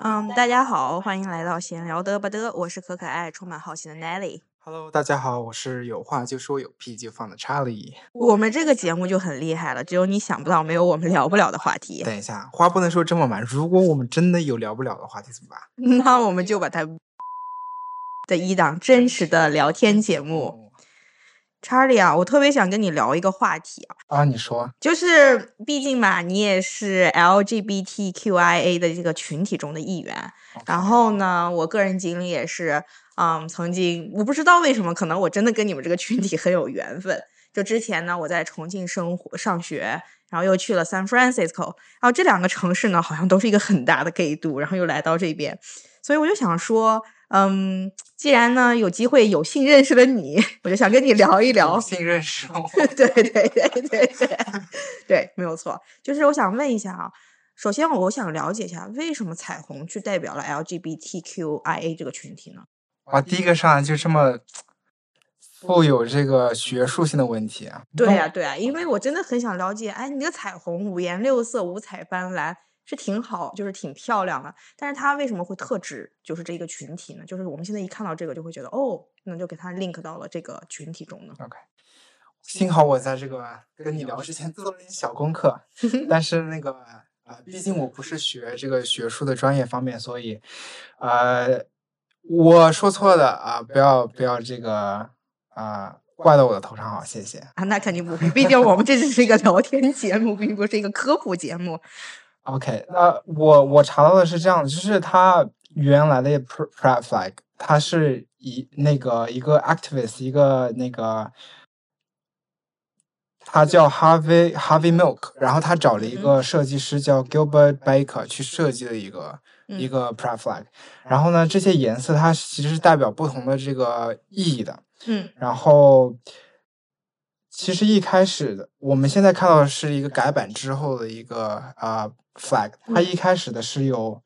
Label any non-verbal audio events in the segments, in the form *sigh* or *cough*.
嗯，大家好，欢迎来到闲聊嘚吧嘚，我是可可爱、充满好奇的 Nelly。Hello，大家好，我是有话就说有屁就放的查理。我们这个节目就很厉害了，只有你想不到，没有我们聊不了的话题。等一下，话不能说这么满，如果我们真的有聊不了的话题怎么办？*laughs* 那我们就把它 *laughs* 的一档真实的聊天节目。查理啊，我特别想跟你聊一个话题啊，啊，你说，就是毕竟嘛，你也是 LGBTQIA 的这个群体中的一员。然后呢，我个人经历也是，嗯，曾经我不知道为什么，可能我真的跟你们这个群体很有缘分。就之前呢，我在重庆生活上学，然后又去了 San Francisco，然后这两个城市呢，好像都是一个很大的 gay 度，然后又来到这边，所以我就想说，嗯，既然呢有机会有幸认识了你，我就想跟你聊一聊有。幸认识我。*laughs* 对对对对对 *laughs* 对，没有错。就是我想问一下啊，首先我想了解一下，为什么彩虹去代表了 LGBTQIA 这个群体呢？哇，第一个上来就这么富有这个学术性的问题啊。对呀、对呀、因为我真的很想了解，哎，你这个彩虹五颜六色、五彩斑斓是挺好，就是挺漂亮的，但是它为什么会特指就是这个群体呢？就是我们现在一看到这个就会觉得，哦，那就给它 link 到了这个群体中呢。OK，幸好我在这个跟你聊之前做了一点小功课，*laughs* 但是那个呃，毕竟我不是学这个学术的专业方面，所以呃，我说错的啊、不要不要这个啊、怪到我的头上好，谢谢。啊，那肯定不会，毕竟我们这只是一个聊天节目，并不是一个科普节目。OK，那我我查到的是这样的，就是他原来的 pr- Pride flag，它是以那个一个 activist，一个那个，他叫 Harvey Harvey Milk，然后他找了一嗯。个设计师叫 Gilbert Baker 去设计的一个、一嗯。个 Pride flag，然后呢，这些颜色它其实是代表不同的这个意义的，嗯。然后，其实一开始的，我们现在看到的是一个改版之后的一个啊、呃 flag，它一开始的是有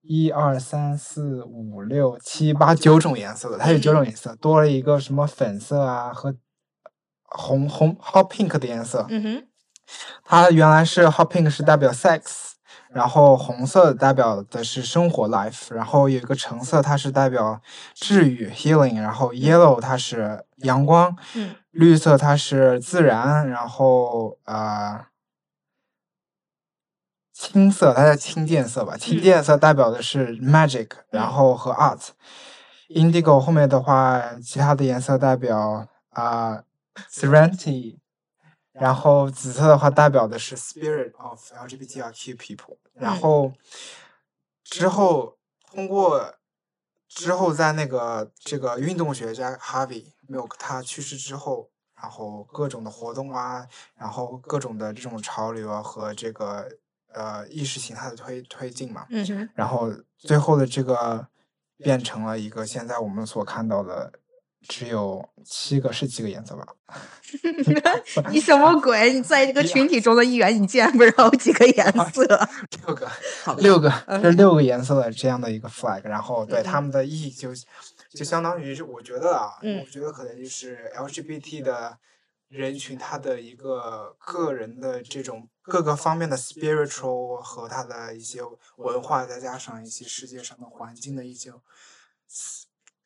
一二三四五六七八九种颜色的，它有九种颜色，多了一个什么粉色啊和红红 hot pink 的颜色。嗯哼，它原来是 hot pink 是代表 sex，然后红色代表的是生活 life，然后有一个橙色它是代表治愈 healing，然后 yellow 它是阳光，嗯绿色它是自然，然后呃青色它叫青靛色吧，青嗯。靛色代表的是 magic，然嗯。后和 art。indigo 后面的话，其他的颜色代表啊、serenity，然后紫色的话代表的是 spirit of LGBTIQ people，然嗯。后之后通过之后在那个这个运动学家 Harvey Milk 他去世之后，然后各种的活动啊，然后各种的这种潮流啊和这个呃意识形态的推推进嘛，嗯，然后最后的这个变成了一个现在我们所看到的只有七个是几个颜色吧？*laughs* 你什么鬼？你在这个群体中的一员，你竟然不知道有几个颜色？*laughs* 六个，好六个，嗯这六个颜色的这样的一个 flag，然后对他们的意义就就相当于是我觉得啊，嗯我觉得可能就是 LGBT 的人群他的一个个人的这种各个方面的 spiritual 和他的一些文化，再加上一些世界上的环境的一些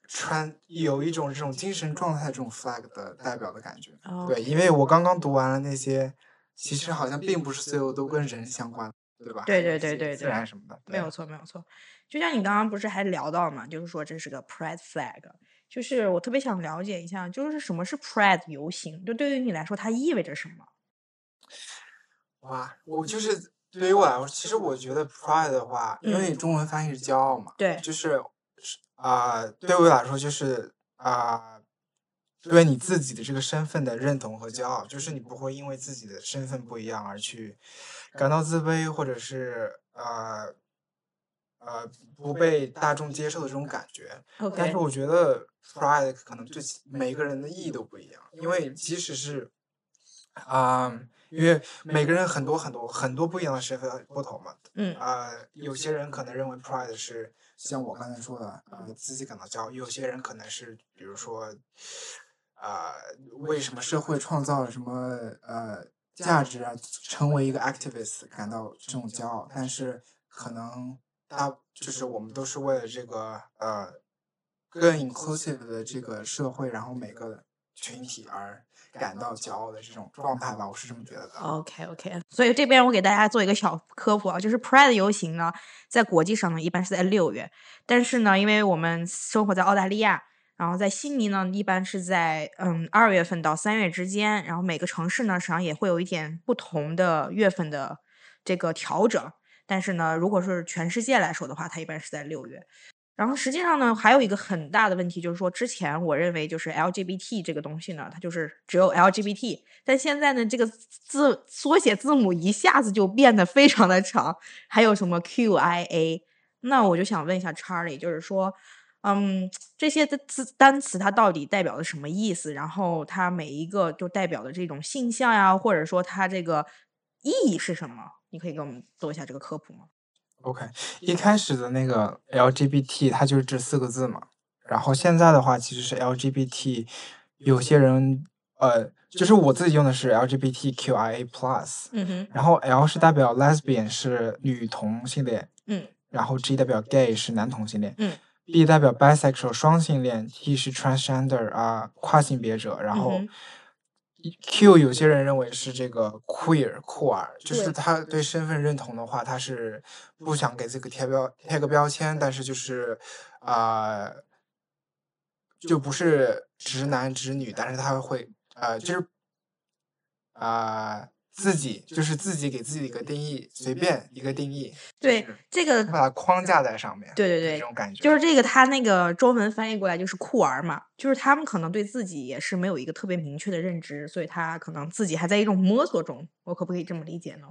穿有一种这种精神状态这种 flag 的代表的感觉。对，因为我刚刚读完了那些，其实好像并不是所有都跟人相关，对吧？对对还有一些自对对自然什么的，没有错，没有错。就像你刚刚不是还聊到嘛，就是说这是个 Pride flag，就是我特别想了解一下，就是什么是 Pride 游行？就对于你来说，它意味着什么？哇，我就是对于我来说，其实我觉得 pride 的话，因为嗯中文翻译是骄傲嘛，对就是是啊、对我来说就是啊、对你自己的这个身份的认同和骄傲，就是你不会因为自己的身份不一样而去感到自卑，或者是呃呃不被大众接受的这种感觉。但是我觉得 pride 可能对每个人的意义都不一样，因为即使是啊、因为每个人很多很多很多不一样的身份不同嘛，嗯啊，有些人可能认为 pride 是像我刚才说的，呃，自己感到骄傲；有些人可能是，比如说，啊、为什么社会创造了什么呃价值啊，成为一个 activist 感到这种骄傲，但是可能大就是我们都是为了这个呃更 inclusive 的这个社会，然后每个群体而感到骄傲的这种状态吧，我是这么觉得的。OK OK，所以这边我给大家做一个小科普啊，就是 Pride 游行呢，在国际上呢一般是在六月，但是呢，因为我们生活在澳大利亚，然后在悉尼呢一般是在嗯二月份到三月之间，然后每个城市呢实际上也会有一点不同的月份的这个调整，但是呢，如果是全世界来说的话，它一般是在六月。然后实际上呢，还有一个很大的问题，就是说之前我认为就是 LGBT 这个东西呢，它就是只有 LGBT，但现在呢，这个字缩写字母一下子就变得非常的长，还有什么 QIA，那我就想问一下 Charlie，就是说，嗯，这些的字单词它到底代表的什么意思？然后它每一个就代表的这种性向呀，或者说它这个意义是什么？你可以给我们做一下这个科普吗？OK，一开始的那个 LGBT 它就是这四个字嘛，然后现在的话其实是 LGBT，有些人呃，就是我自己用的是 LGBTQIA plus，嗯哼，然后 L 是代表 lesbian 是女同性恋，嗯。然后 G 代表 gay 是男同性恋，嗯，B 代表 bisexual 双性恋，T 是 transgender 啊、跨性别者，然后 Q 有些人认为是这个 queer 酷儿，就是他对身份认同的话，他是不想给自己贴标贴个标签，但是就是啊、就不是直男直女，但是他会呃就是啊、自己就是自己给自己一个定义，随便一个定义，对这个把它框架在上面，对对对这种感觉就是这个，他那个中文翻译过来就是酷儿嘛，就是他们可能对自己也是没有一个特别明确的认知，所以他可能自己还在一种摸索中，我可不可以这么理解呢？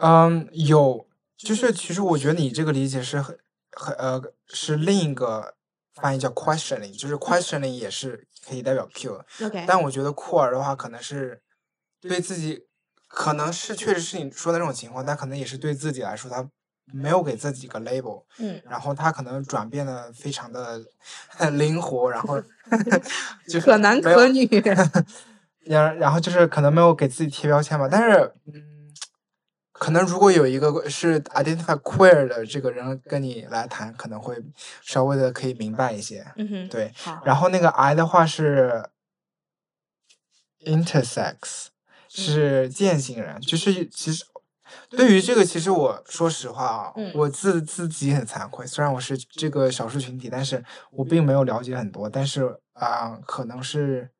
嗯，有，就是其实我觉得你这个理解是很很呃是另一个翻译叫 questioning，就是 *laughs* questioning 也是可以代表 Q，OK，但我觉得酷儿的话可能是对自己，可能是确实是你说的那种情况，但可能也是对自己来说他没有给自己一个 label，嗯然后他可能转变的非常的 *laughs* 灵活，然后 *laughs* 就是可男可女 *laughs* 然然后就是可能没有给自己贴标签吧，但是嗯，可能如果有一个是 identify queer 的这个人跟你来谈，可能会稍微的可以明白一些。嗯哼，对，好，然后那个 I 的话是 intersex，是践行人，就是其实对于这个，其实我说实话啊，嗯我自自己很惭愧，虽然我是这个少数群体，但是我并没有了解很多，但是啊、可能是。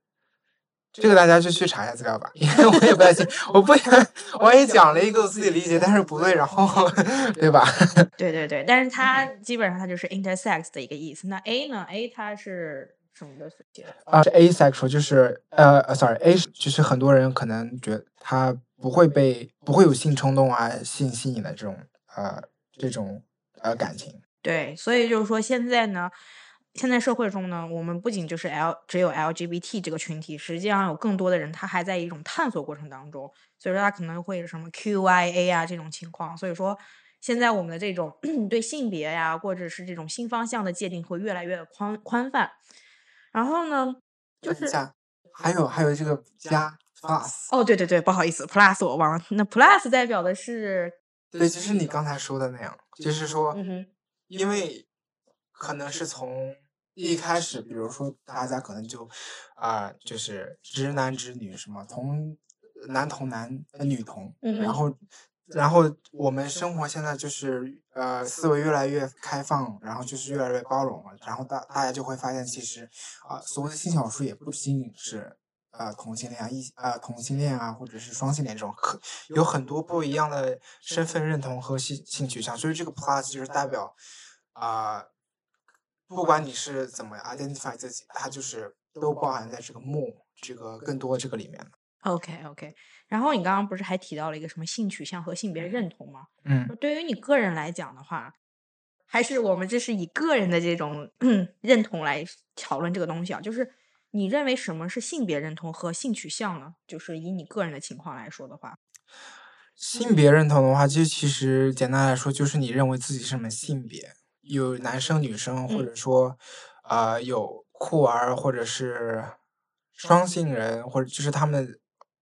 这个大家就去查一下资料吧，因为我也不太清，我不想，*laughs* 我也讲了一个我自己理解，但是不对，然后对吧？对对对，但是它基本上它就是 intersex 的一个意思。那 A 呢？A 它是什么的？啊，是 asexual，就是呃呃，sorry，A 是就是很多人可能觉得他不会被不会有性冲动啊、性吸引的这种呃这种呃感情。对，所以就是说现在呢，现在社会中呢，我们不仅就是 L 只有 LGBT 这个群体，实际上有更多的人他还在一种探索过程当中，所以说他可能会有什么 QIA 啊这种情况，所以说现在我们的这种 *clears throat* 对性别呀、或者是这种性方向的界定会越来越宽宽泛。然后呢，就是加还有还有这个加 plus，哦，对对对，不好意思，Plus 我忘了，那 Plus 代表的是，对，就是你刚才说的那样，就是说，嗯，因为可能是从一开始，比如说大家可能就啊、就是直男直女什么同男同男呃女同，嗯然后然后我们生活现在就是呃思维越来越开放，然后就是越来越包容了，然后大大家就会发现其实啊、所谓的性少数也不仅仅是。呃，同性恋啊，异呃同性恋啊，或者是双性恋这种，可有很多不一样的身份认同和性性取向，所以这个 plus 就是代表啊、不管你是怎么 identify 自己，它就是都包含在这个 more 这个更多这个里面。OK OK，然后你刚刚不是还提到了一个什么性取向和性别认同吗？嗯对于你个人来讲的话，还是我们这是以个人的这种 *clears throat* 认同来讨论这个东西啊，就是你认为什么是性别认同和性取向呢？就是以你个人的情况来说的话，性别认同的话，就其实简单来说，就是你认为自己是什么性别，有男生、女生，或嗯者说，呃，有酷儿，或者是双性人，或者就是他们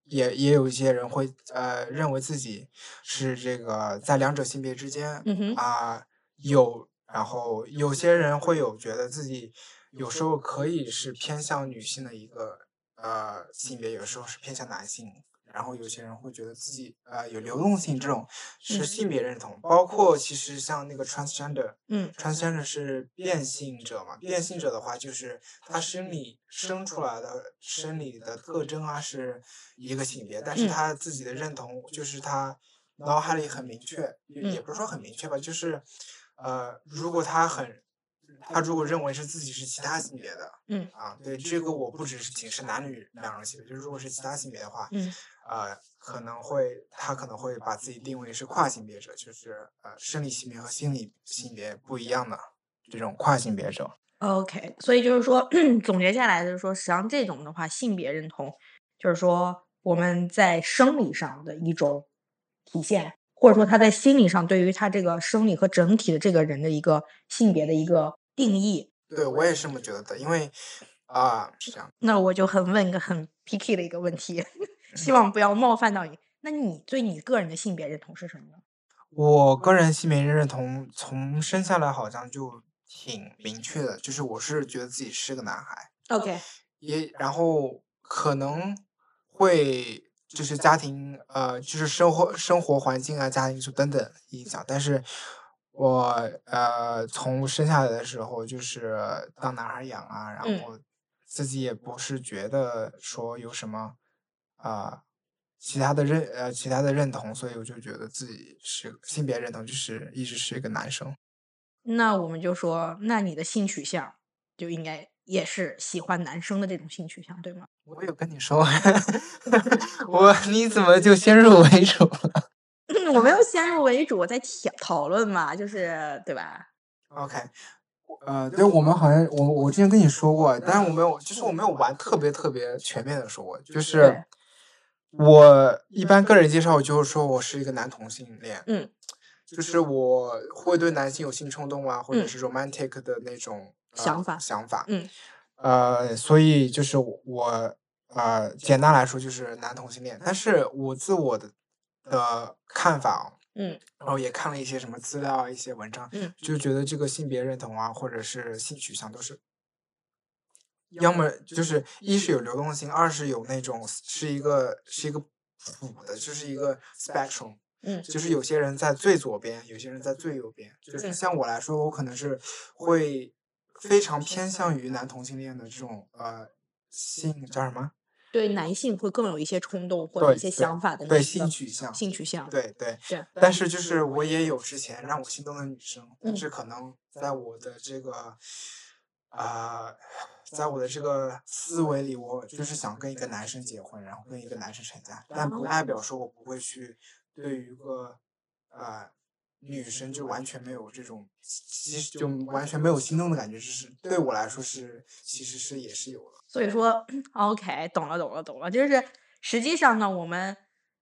也也有一些人会呃认为自己是这个在两者性别之间啊、有，然后有些人会有觉得自己有时候可以是偏向女性的一个呃性别，有时候是偏向男性。然后有些人会觉得自己呃有流动性，这种是性别认同。包括其实像那个 transgender，嗯，transgender 是变性者嘛？变性者的话，就是他生理生出来的生理的特征啊是一个性别，但是他自己的认同就是他脑海里很明确，也也不是说很明确吧，就是呃，如果他很。他如果认为是自己是其他性别的，嗯啊，对这个我不只是仅是男女两种性别，就是如果是其他性别的话，嗯，呃，可能会他可能会把自己定位是跨性别者，就是呃生理性别和心理性别不一样的这种跨性别者。OK，所以就是说 *clears throat* 总结下来就是说，实际上这种的话，性别认同就是说我们在生理上的一种体现，或者说他在心理上对于他这个生理和整体的这个人的一个性别的一个。定义，对我也是这么觉得的，因为啊是这样。那我就很问一个很 picky 的一个问题，希望不要冒犯到你。那你对你个人的性别认同是什么呢？我个人性别认同从生下来好像就挺明确的，就是我是觉得自己是个男孩。OK，也然后可能会就是家庭呃就是生活生活环境啊家庭素等等影响，但是。我呃，从生下来的时候就是当男孩养啊，然后自己也不是觉得说有什么啊其他的认呃其他的认同，所以我就觉得自己是性别认同就是一直是一个男生。那我们就说，那你的性取向就应该也是喜欢男生的这种性取向，对吗？我有跟你说，*laughs* 我你怎么就先入为主了？*laughs* 我没有先入为主，我在讨讨论嘛，就是对吧？OK，呃，对，我们好像我我之前跟你说过，但是我没有，就是我没有玩特别特别全面的说过，就是我一般个人介绍我就是说我是一个男同性恋，嗯，就是我会对男性有性冲动啊，或者是 romantic 的那种想法想法，嗯，呃，所以就是我呃，简单来说就是男同性恋，但是我自我的。的看法，嗯，然后也看了一些什么资料啊，一些文章，嗯，就觉得这个性别认同啊，或者是性取向都是，要么就是一是有流动性，二是有那种是一个是一个谱的，就是一个 spectrum，嗯，就是有些人在最左边，有些人在最右边，就是。像我来说，我可能是会非常偏向于男同性恋的这种呃性叫什么？对男性会更有一些冲动或者一些想法的对性取向，性取向，对对对。但是就。是我也有之前让我心动的女生，但是。可能在我的这个啊，在我的这个思维里，我就是想跟一个男生结婚，然后跟一个男生成家，但不代表说我不会去对于一个呃女生就完全没有这种，其实就完全没有心动的感觉，就是对我来说是其实是也是有的。所以说，OK，懂了，懂了，懂了。就是实际上呢，我们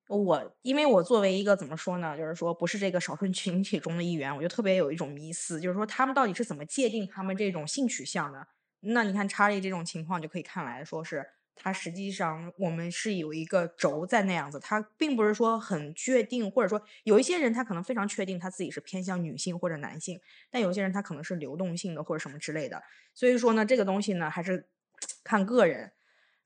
我因为我作为一个怎么说呢，就是说不是这个少数群体中的一员，我就特别有一种迷思，就是说他们到底是怎么界定他们这种性取向的？那你看查理这种情况就可以看来说是他实际上我们是有一个轴在那样子，他并不是说很确定，或者说有一些人他可能非常确定他自己是偏向女性或者男性，但有些人他可能是流动性的或者什么之类的。所以说呢，这个东西呢还是。*tsk* 看个人，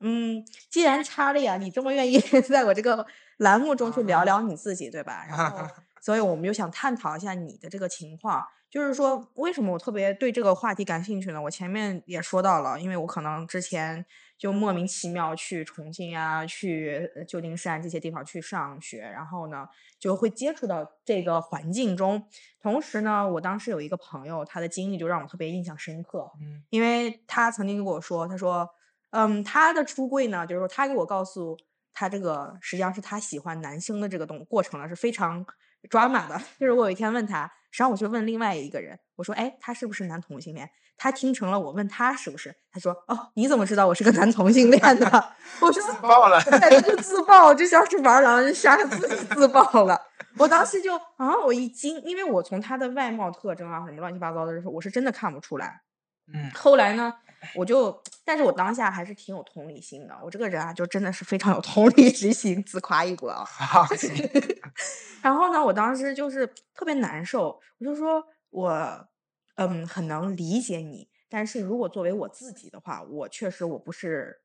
嗯，既然查理啊，你这么愿意 *laughs* 在我这个栏目中去聊聊你自己，对吧？然后，*laughs* 所以我们就想探讨一下你的这个情况，就是说为什么我特别对这个话题感兴趣呢？我前面也说到了，因为我可能之前就莫名其妙去重庆啊，去旧金山这些地方去上学，然后呢就会接触到这个环境中。同时呢，我当时有一个朋友，他的经历就让我特别印象深刻，嗯，因为他曾经跟我说，他说，嗯，他的出柜呢，就是说他给我告诉他这个实际上是他喜欢男生的这个动过程呢是非常抓马的。*laughs* 就是我有一天问他，实际上我就问另外一个人，我说，哎，他是不是男同性恋？他听成了我问他是不是？他说，哦，你怎么知道我是个男同性恋的？*laughs* 我说自爆了，对，他就自爆，就像是玩狼人杀自己自爆了。我当时就啊，我一惊，因为我从他的外貌特征啊，什么乱七八糟的时候，我是真的看不出来。嗯。后来呢，我就，但是我当下还是挺有同理心的。我这个人啊，就真的是非常有同理之心，自夸一波啊。*laughs* 然后呢，我当时就是特别难受，我就说，我嗯很能理解你，但是如果作为我自己的话，我确实我不是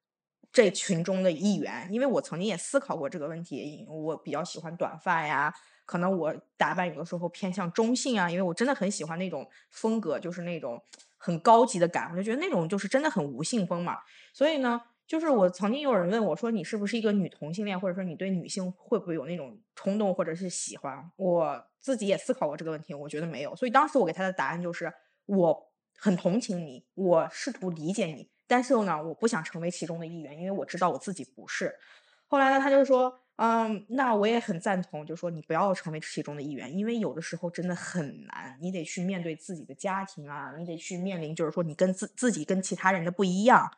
这群中的一员，因为我曾经也思考过这个问题。我比较喜欢短发呀，可能我打扮有的时候偏向中性啊，因为我真的很喜欢那种风格，就是那种很高级的感，我就觉得那种就是真的很无性风嘛。所以呢。就是我曾经有人问我说你是不是一个女同性恋，或者说你对女性会不会有那种冲动或者是喜欢？我自己也思考过这个问题，我觉得没有。所以当时我给他的答案就是我很同情你，我试图理解你，但是呢，我不想成为其中的一员，因为我知道我自己不是。后来呢，他就说，嗯，那我也很赞同，就说你不要成为其中的一员，因为有的时候真的很难，你得去面对自己的家庭啊，你得去面临，就是说你跟自自己跟其他人的不一样。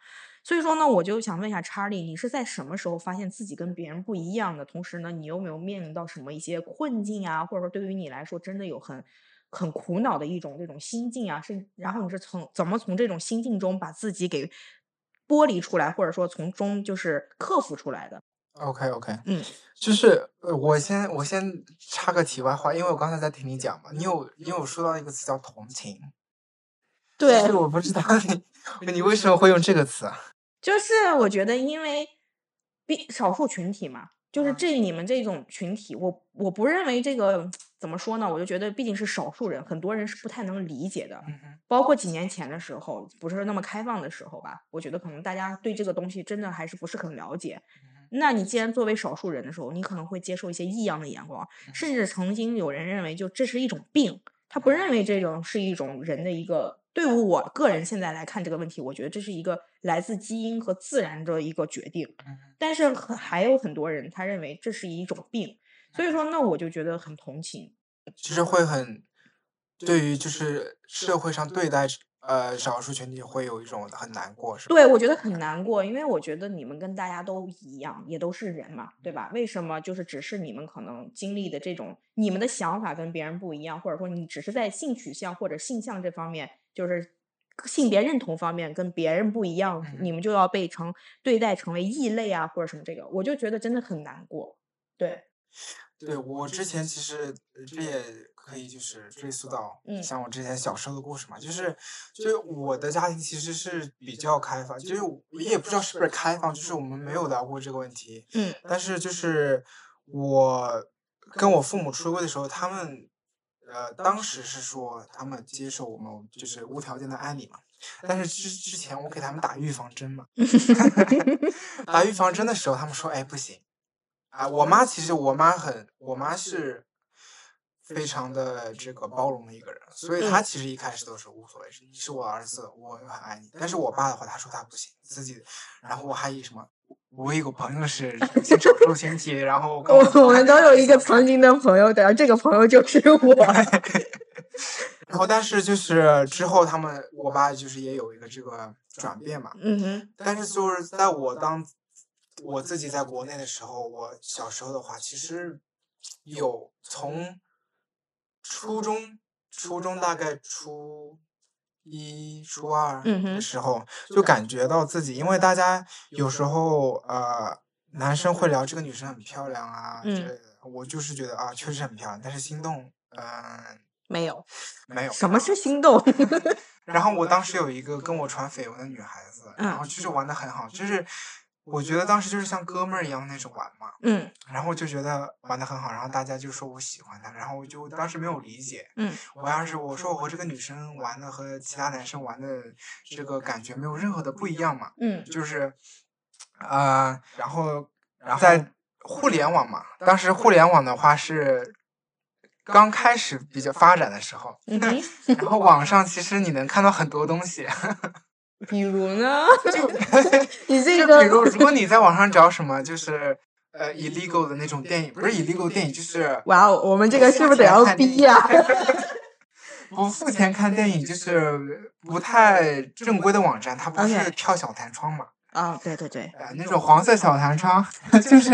所以说呢，我就想问一下查理，你是在什么时候发现自己跟别人不一样的？同时呢，你有没有面临到什么一些困境啊？或者说对于你来说，真的有很很苦恼的一种这种心境啊？是，然后你是从怎么从这种心境中把自己给剥离出来，或者说从中就是克服出来的？OK OK，嗯，就是我先我先插个题外话，因为我刚才在听你讲嘛，你有你有说到一个词叫同情，对，我不知道你 *laughs* 你为什么会用这个词啊？就是我觉得，因为，比少数群体嘛，就是这你们这种群体，我我不认为这个怎么说呢？我就觉得毕竟是少数人，很多人是不太能理解的。包括几年前的时候，不是那么开放的时候吧？我觉得可能大家对这个东西真的还是不是很了解。那你既然作为少数人的时候，你可能会接受一些异样的眼光，甚至曾经有人认为就这是一种病，他不认为这种是一种人的一个。对于我个人现在来看这个问题，我觉得这是一个来自基因和自然的一个决定。但是还有很多人他认为这是一种病，所以说那我就觉得很同情。其实会很对于就是社会上对待。呃，少数群体会有一种很难过，是吧？对，我觉得很难过，因为我觉得你们跟大家都一样，也都是人嘛，对吧？为什么就是只是你们可能经历的这种，你们的想法跟别人不一样，或者说你只是在性取向或者性向这方面，就是性别认同方面跟别人不一样，你们就要被成对待成为异类啊，或者什么这个，我就觉得真的很难过。对，对我之前其实这也。可以就是追溯到像我之前小时候的故事嘛，就是就是我的家庭其实是比较开放，就是我也不知道是不是开放，就是我们没有聊过这个问题。嗯，但是就是我跟我父母出柜的时候，他们呃当时是说他们接受我们就是无条件的爱你嘛，但是之之前我给他们打预防针嘛，*laughs* 打预防针的时候他们说哎不行啊，我妈其实我妈很我妈是。非常的这个包容的一个人，所以他其实一开始都是无所谓，你是我儿子，我很爱你。但是我爸的话，他说他不行，自己。然后我还以什么，我有个朋友是少数群体，然后我我们都有一个 *laughs* 曾经的朋友，的这个朋友就是我。*laughs* 然后但是就是之后他们，我爸就是也有一个这个转变嘛。嗯哼。但是就是在我当我自己在国内的时候，我小时候的话，其实有从。初中，初中大概初一、初二的时候，就感觉到自己，因为大家有时候呃，男生会聊这个女生很漂亮啊之类的，我就是觉得啊，确实很漂亮，但是心动，嗯，没有，没有。什么是心动？*laughs* *laughs* 然后我当时有一个跟我传绯闻的女孩子，然后就是玩的很好，就是。我觉得当时就是像哥们儿一样那种玩嘛，嗯，然后就觉得玩的很好，然后大家就说我喜欢他，然后我就当时没有理解，嗯，我要是我说我和这个女生玩的和其他男生玩的这个感觉没有任何的不一样嘛，嗯，就是，啊，然后然后在互联网嘛，当时互联网的话是刚开始比较发展的时候，然后网上其实你能看到很多东西。比如呢？就 *laughs* 你这个，比如 *laughs* 如果你在网上找什么，就是呃，illegal 的那种电影，不是 illegal 电影，就是 *laughs* 哇哦，我们这个是不是得要逼呀？不付钱看电影就是不太正规的网站，它不是跳小弹窗嘛？啊，对对对，那种黄色小弹窗就是，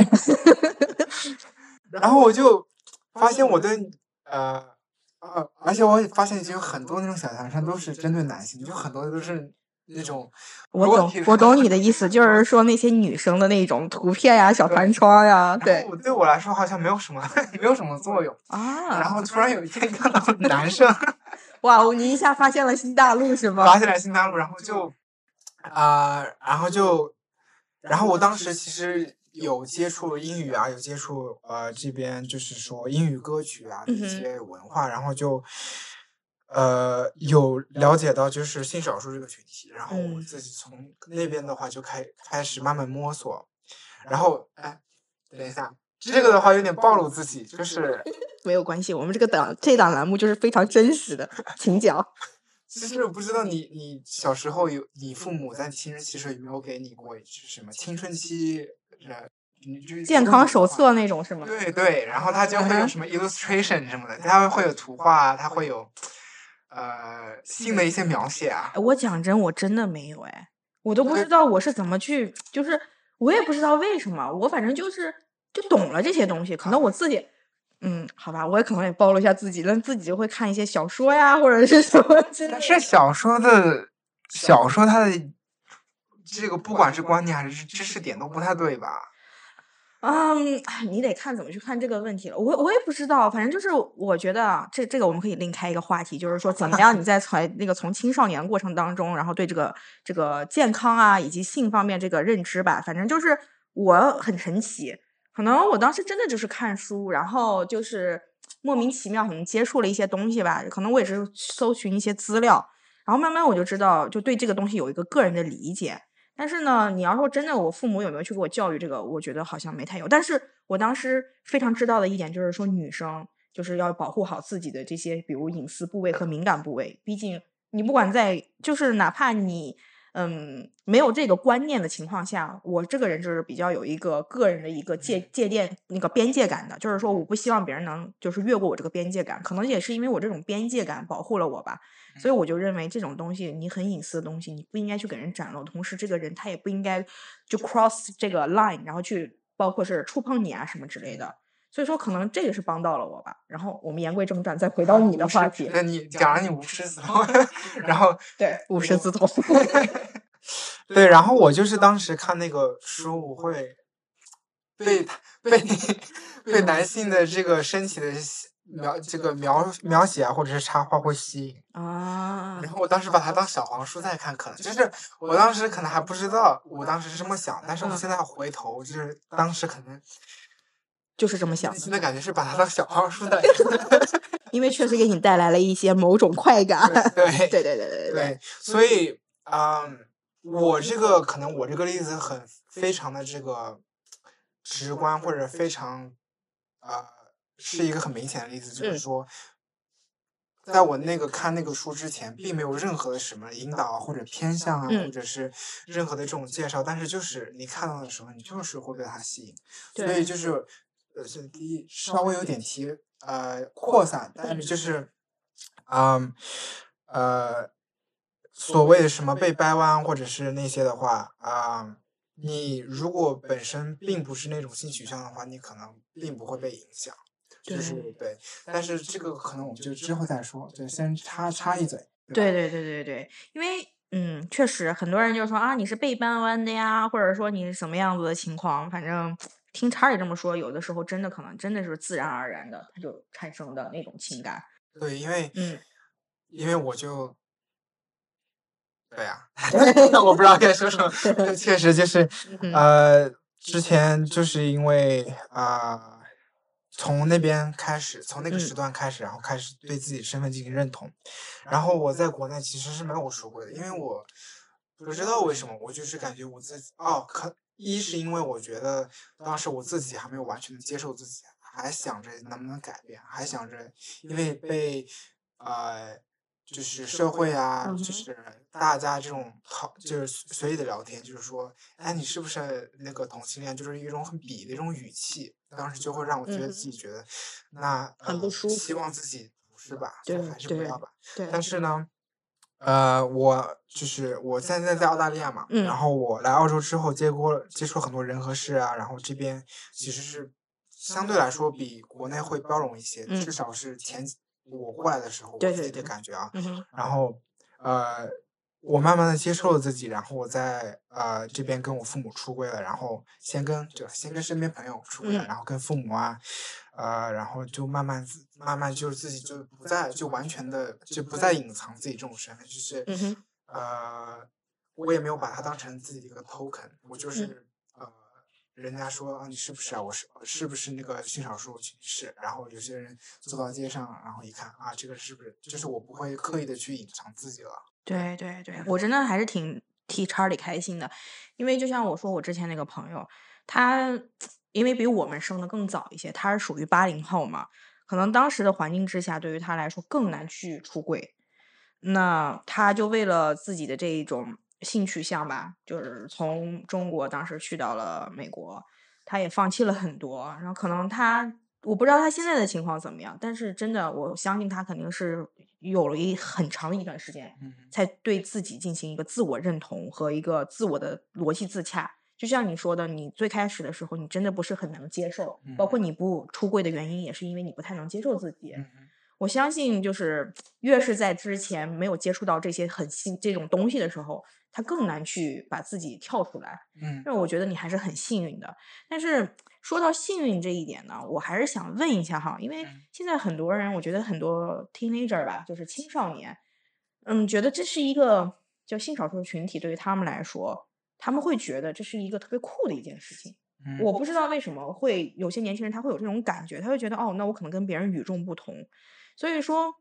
然后我就发现我的呃呃，而且我也发现就有很多那种小弹窗都是针对男性，就很多都是。那种，我懂，我懂你的意思，就是说那些女生的那种图片呀、小弹窗呀，对，对我来说好像没有什么，*laughs* 没有什么作用啊。然后突然有一天看到男生，*laughs* 哇，你一下发现了新大陆是吗？发现了新大陆，然后就啊、然后就，然后我当时其实有接触英语啊，有接触呃这边就是说英语歌曲啊的一些文化，然后就呃有了解到就是性少数这个群体，然后我嗯自己从那边的话就开开始慢慢摸索，然后哎，等一下，这个的话有点暴露自己，就 *laughs* 是没有关系，我们这个档这档栏目就是非常真实的，*laughs* 请讲。*laughs* 其实我不知道你你小时候有你父母在青春期时候有没有给你过就是什么青春期呃你就是健康手册那种是吗？对对，然后它就会有什么 illustration 什么的，它会有图画，它会有呃性的一些描写啊哎。我讲真，我真的没有哎，我都不知道我是怎么去，就是我也不知道为什么，我反正就是就懂了这些东西，可能我自己。嗯，好吧，我也可能也暴露一下自己，但自己就会看一些小说呀，或者是什么之类但。是小说的小说它的这个不管是观念还是知识点都不太对吧？嗯，你得看怎么去看这个问题了。我我也不知道，反正就是我觉得啊，这这个我们可以另开一个话题，就是说怎么样你在从那个从青少年过程当中，然后对这个这个健康啊以及性方面这个认知吧。反正就是我很神奇，可能我当时真的就是看书，然后就是莫名其妙可能接触了一些东西吧，可能我也是搜寻一些资料，然后慢慢我就知道，就对这个东西有一个个人的理解。但是呢，你要说真的，我父母有没有去给我教育这个，我觉得好像没太有。但是我当时非常知道的一点就是说，女生就是要保护好自己的这些，比如隐私部位和敏感部位。毕竟你不管在，就是哪怕你嗯没有这个观念的情况下，我这个人就是比较有一个个人的一个界界限那个边界感的，就是说我不希望别人能就是越过我这个边界感。可能也是因为我这种边界感保护了我吧。所以我就认为这种东西，你很隐私的东西，你不应该去给人展露。同时，这个人他也不应该就 cross 这个 line，然后去包括是触碰你啊什么之类的。所以说，可能这个是帮到了我吧。然后我们言归正传，再回到你的话题。那你讲了你无师自通，*laughs* 然后 *laughs* 对，无师自通。*laughs* 对，然后我就是当时看那个书，我会被被被男性的这个身体的描这个描描写啊，或者是插画会吸引。啊然，后我当时把它当小黄书在看，可能就是我当时可能还不知道，我当时是这么想，但是我嗯现在回头就是当时可能就是这么想内，心的感觉是把它当小黄书在 *laughs* 因为确实给你带来了一些某种快感。对对对对对所以嗯，我这个可能我这个例子很非常的这个直观，或者非常呃是一个很明显的例子，就是嗯。说，在我那个看那个书之前，并没有任何的什么引导啊，或者偏向啊，或嗯。者是任何的这种介绍，但是就是你看到的时候，你就是会被它吸引，所以就是呃是第一稍微有点提呃扩散，但是就。是嗯呃所谓的什么被掰弯或者是那些的话啊、你如果本身并不是那种性取向的话，你可能并不会被影响。就是对对，但是这个可能我们就之后再说，就先插插一嘴。对对对对对，因为嗯，确实很多人就说啊，你是被掰弯的呀，或者说你是什么样子的情况，反正听叉儿也这么说，有的时候真的可能真的是自然而然的，他就产生的那种情感。对，因为嗯，因为我就，对呀、*laughs* 我不知道该说什么，*laughs* 确实就是嗯呃，之前就是因为啊。从那边开始，从那个时嗯段开始，然后开始对自己身份进行认同。然后我在国内其实是没有说过的，因为我不知道为什么，我就是感觉我自己哦，可一是因为我觉得当时我自己还没有完全的接受自己，还想着能不能改变，还想着因为被呃就是社会啊，嗯就是大家这种讨就是随意的聊天，就是说，哎，你是不是那个同性恋？就是一种很鄙的一种语气，当时就会让我觉得嗯自己觉得那呃很不舒服希望自己不是吧？对还是不要吧。对，但是呢，呃，我就是我现在在澳大利亚嘛，嗯然后我来澳洲之后接过接触很多人和事啊，然后这边其实是相对来说比国内会包容一些，嗯至少是前几我过来的时候我自己的感觉啊，然后呃，我慢慢的接受了自己，然后我在呃这边跟我父母出柜了，然后先跟就先跟身边朋友出柜然后跟父母啊呃，然后就慢慢自慢慢就是自己就不再就完全的就不再隐藏自己这种身份，就是嗯，呃，我也没有把它当成自己的一个 token，我就是呃，人家说啊你是不是啊，我是是不是那个性少数群体是，然后有些人走到街上，然后一看啊这个是不是，就是我不会刻意的去隐藏自己了。对对对，我真的还是挺替查理开心的，因为就像我说，我之前那个朋友，他因为比我们生的更早一些，他是属于八零后嘛，可能当时的环境之下，对于他来说更难去出柜。那他就为了自己的这一种性取向吧，就是从中国当时去到了美国，他也放弃了很多，然后可能他我不知道他现在的情况怎么样，但是真的我相信他肯定是有了一很长的一段时间，嗯才对自己进行一个自我认同和一个自我的逻辑自洽。就像你说的，你最开始的时候，你真的不是很能接受，包括你不出柜的原因，也是因为你不太能接受自己。嗯我相信，就是越是在之前没有接触到这些很新这种东西的时候，他更难去把自己跳出来。嗯那我觉得你还是很幸运的。但是说到幸运这一点呢，我还是想问一下哈，因为嗯现在很多人，我觉得很多 teenager 吧，就是青少年，嗯，觉得这是一个叫性少数群体，对于他们来说，他们会觉得这是一个特别酷的一件事情。嗯我不知道为什么会有些年轻人他会有这种感觉，他会觉得哦，那我可能跟别人与众不同。所以说，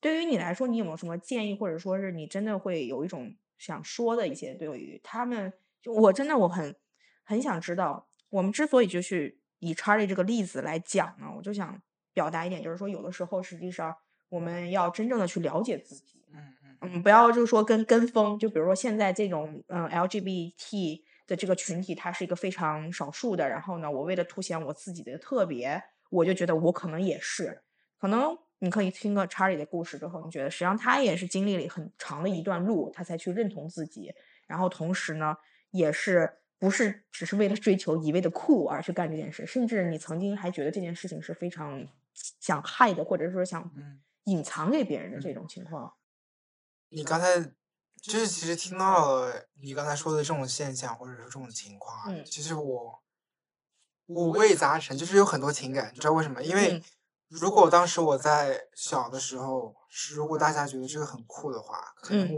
对于你来说，你有没有什么建议，或者说是你真的会有一种想说的一些对于他们，就我真的我很很想知道，我们之所以就去以 Charlie 这个例子来讲呢，我就想表达一点，就是说有的时候实际上我们要真正的去了解自己，嗯嗯嗯，不要就是说跟跟风，就比如说现在这种嗯 LGBT 的这个群体，它是一个非常少数的，然后呢，我为了凸显我自己的特别，我就觉得我可能也是，可能你可以听个查理的故事之后，你觉得实际上他也是经历了很长的一段路，他才去认同自己，然后同时呢，也是不是只是为了追求一味的酷而去干这件事，甚至你曾经还觉得这件事情是非常想害的，或者说想嗯，隐藏给别人的这。种情况。你刚才就是其实听到了你刚才说的这种现象或者说这种情况其实我五味杂陈，就是有很多情感，你知道为什么？因为嗯如果当时我在小的时候，是如果大家觉得这个很酷的话，可能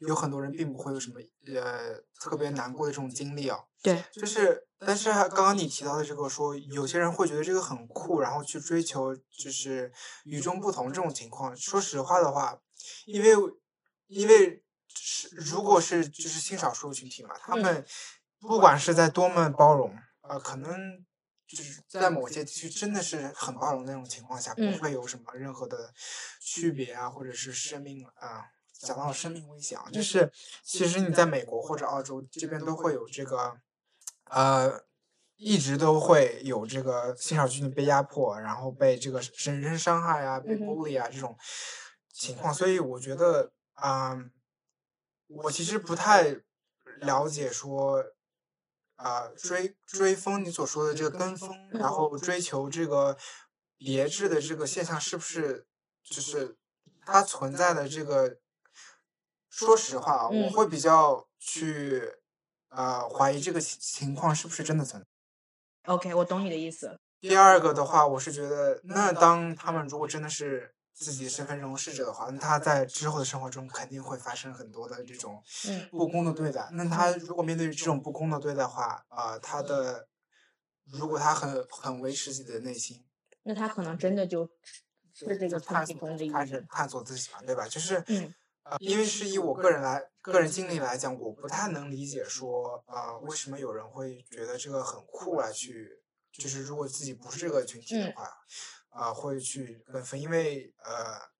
有很多人并不会有什么呃特别难过的这种经历哦。对，就是，但是刚刚你提到的这个说，有些人会觉得这个很酷，然后去追求就是与众不同这种情况。说实话的话，因为因为是如果是就是性少数群体嘛，他嗯们不管是在多么包容，呃，可能就是在某些地区真的是很包容那种情况下，不嗯。会有什么任何的区别啊，或者是生命啊。讲到生命危险啊，就嗯是其实你在美国或者澳洲这边都会有这个，呃，一直都会有这个性少数群体被压迫，然后被这个人身伤害啊、被嗯哼。bully 啊这种情况，所以我觉得，嗯，我其实不太了解说，啊、追追风你所说的这个跟风，然后追求这个别致的这个现象是不是就是它存在的这个？说实话啊，我嗯会比较去呃怀疑这个情情况是不是真的存在。OK，我懂你的意思。第二个的话，我是觉得，那当他们如果真的是自己身份认同是者的话，那他在之后的生活中肯定会发生很多的这种嗯不公的对待。那他如果面对这种不公的对待的话，呃，他的如果他很很维持自己的内心，那他可能真的就是这个探索。开始探索自己嘛，对吧？就是嗯呃，因为是以我个人来个人经历来讲，我不太能理解说，呃，为什么有人会觉得这个很酷来去，就是如果自己不是这个群体的嗯啊、会去跟风，因为呃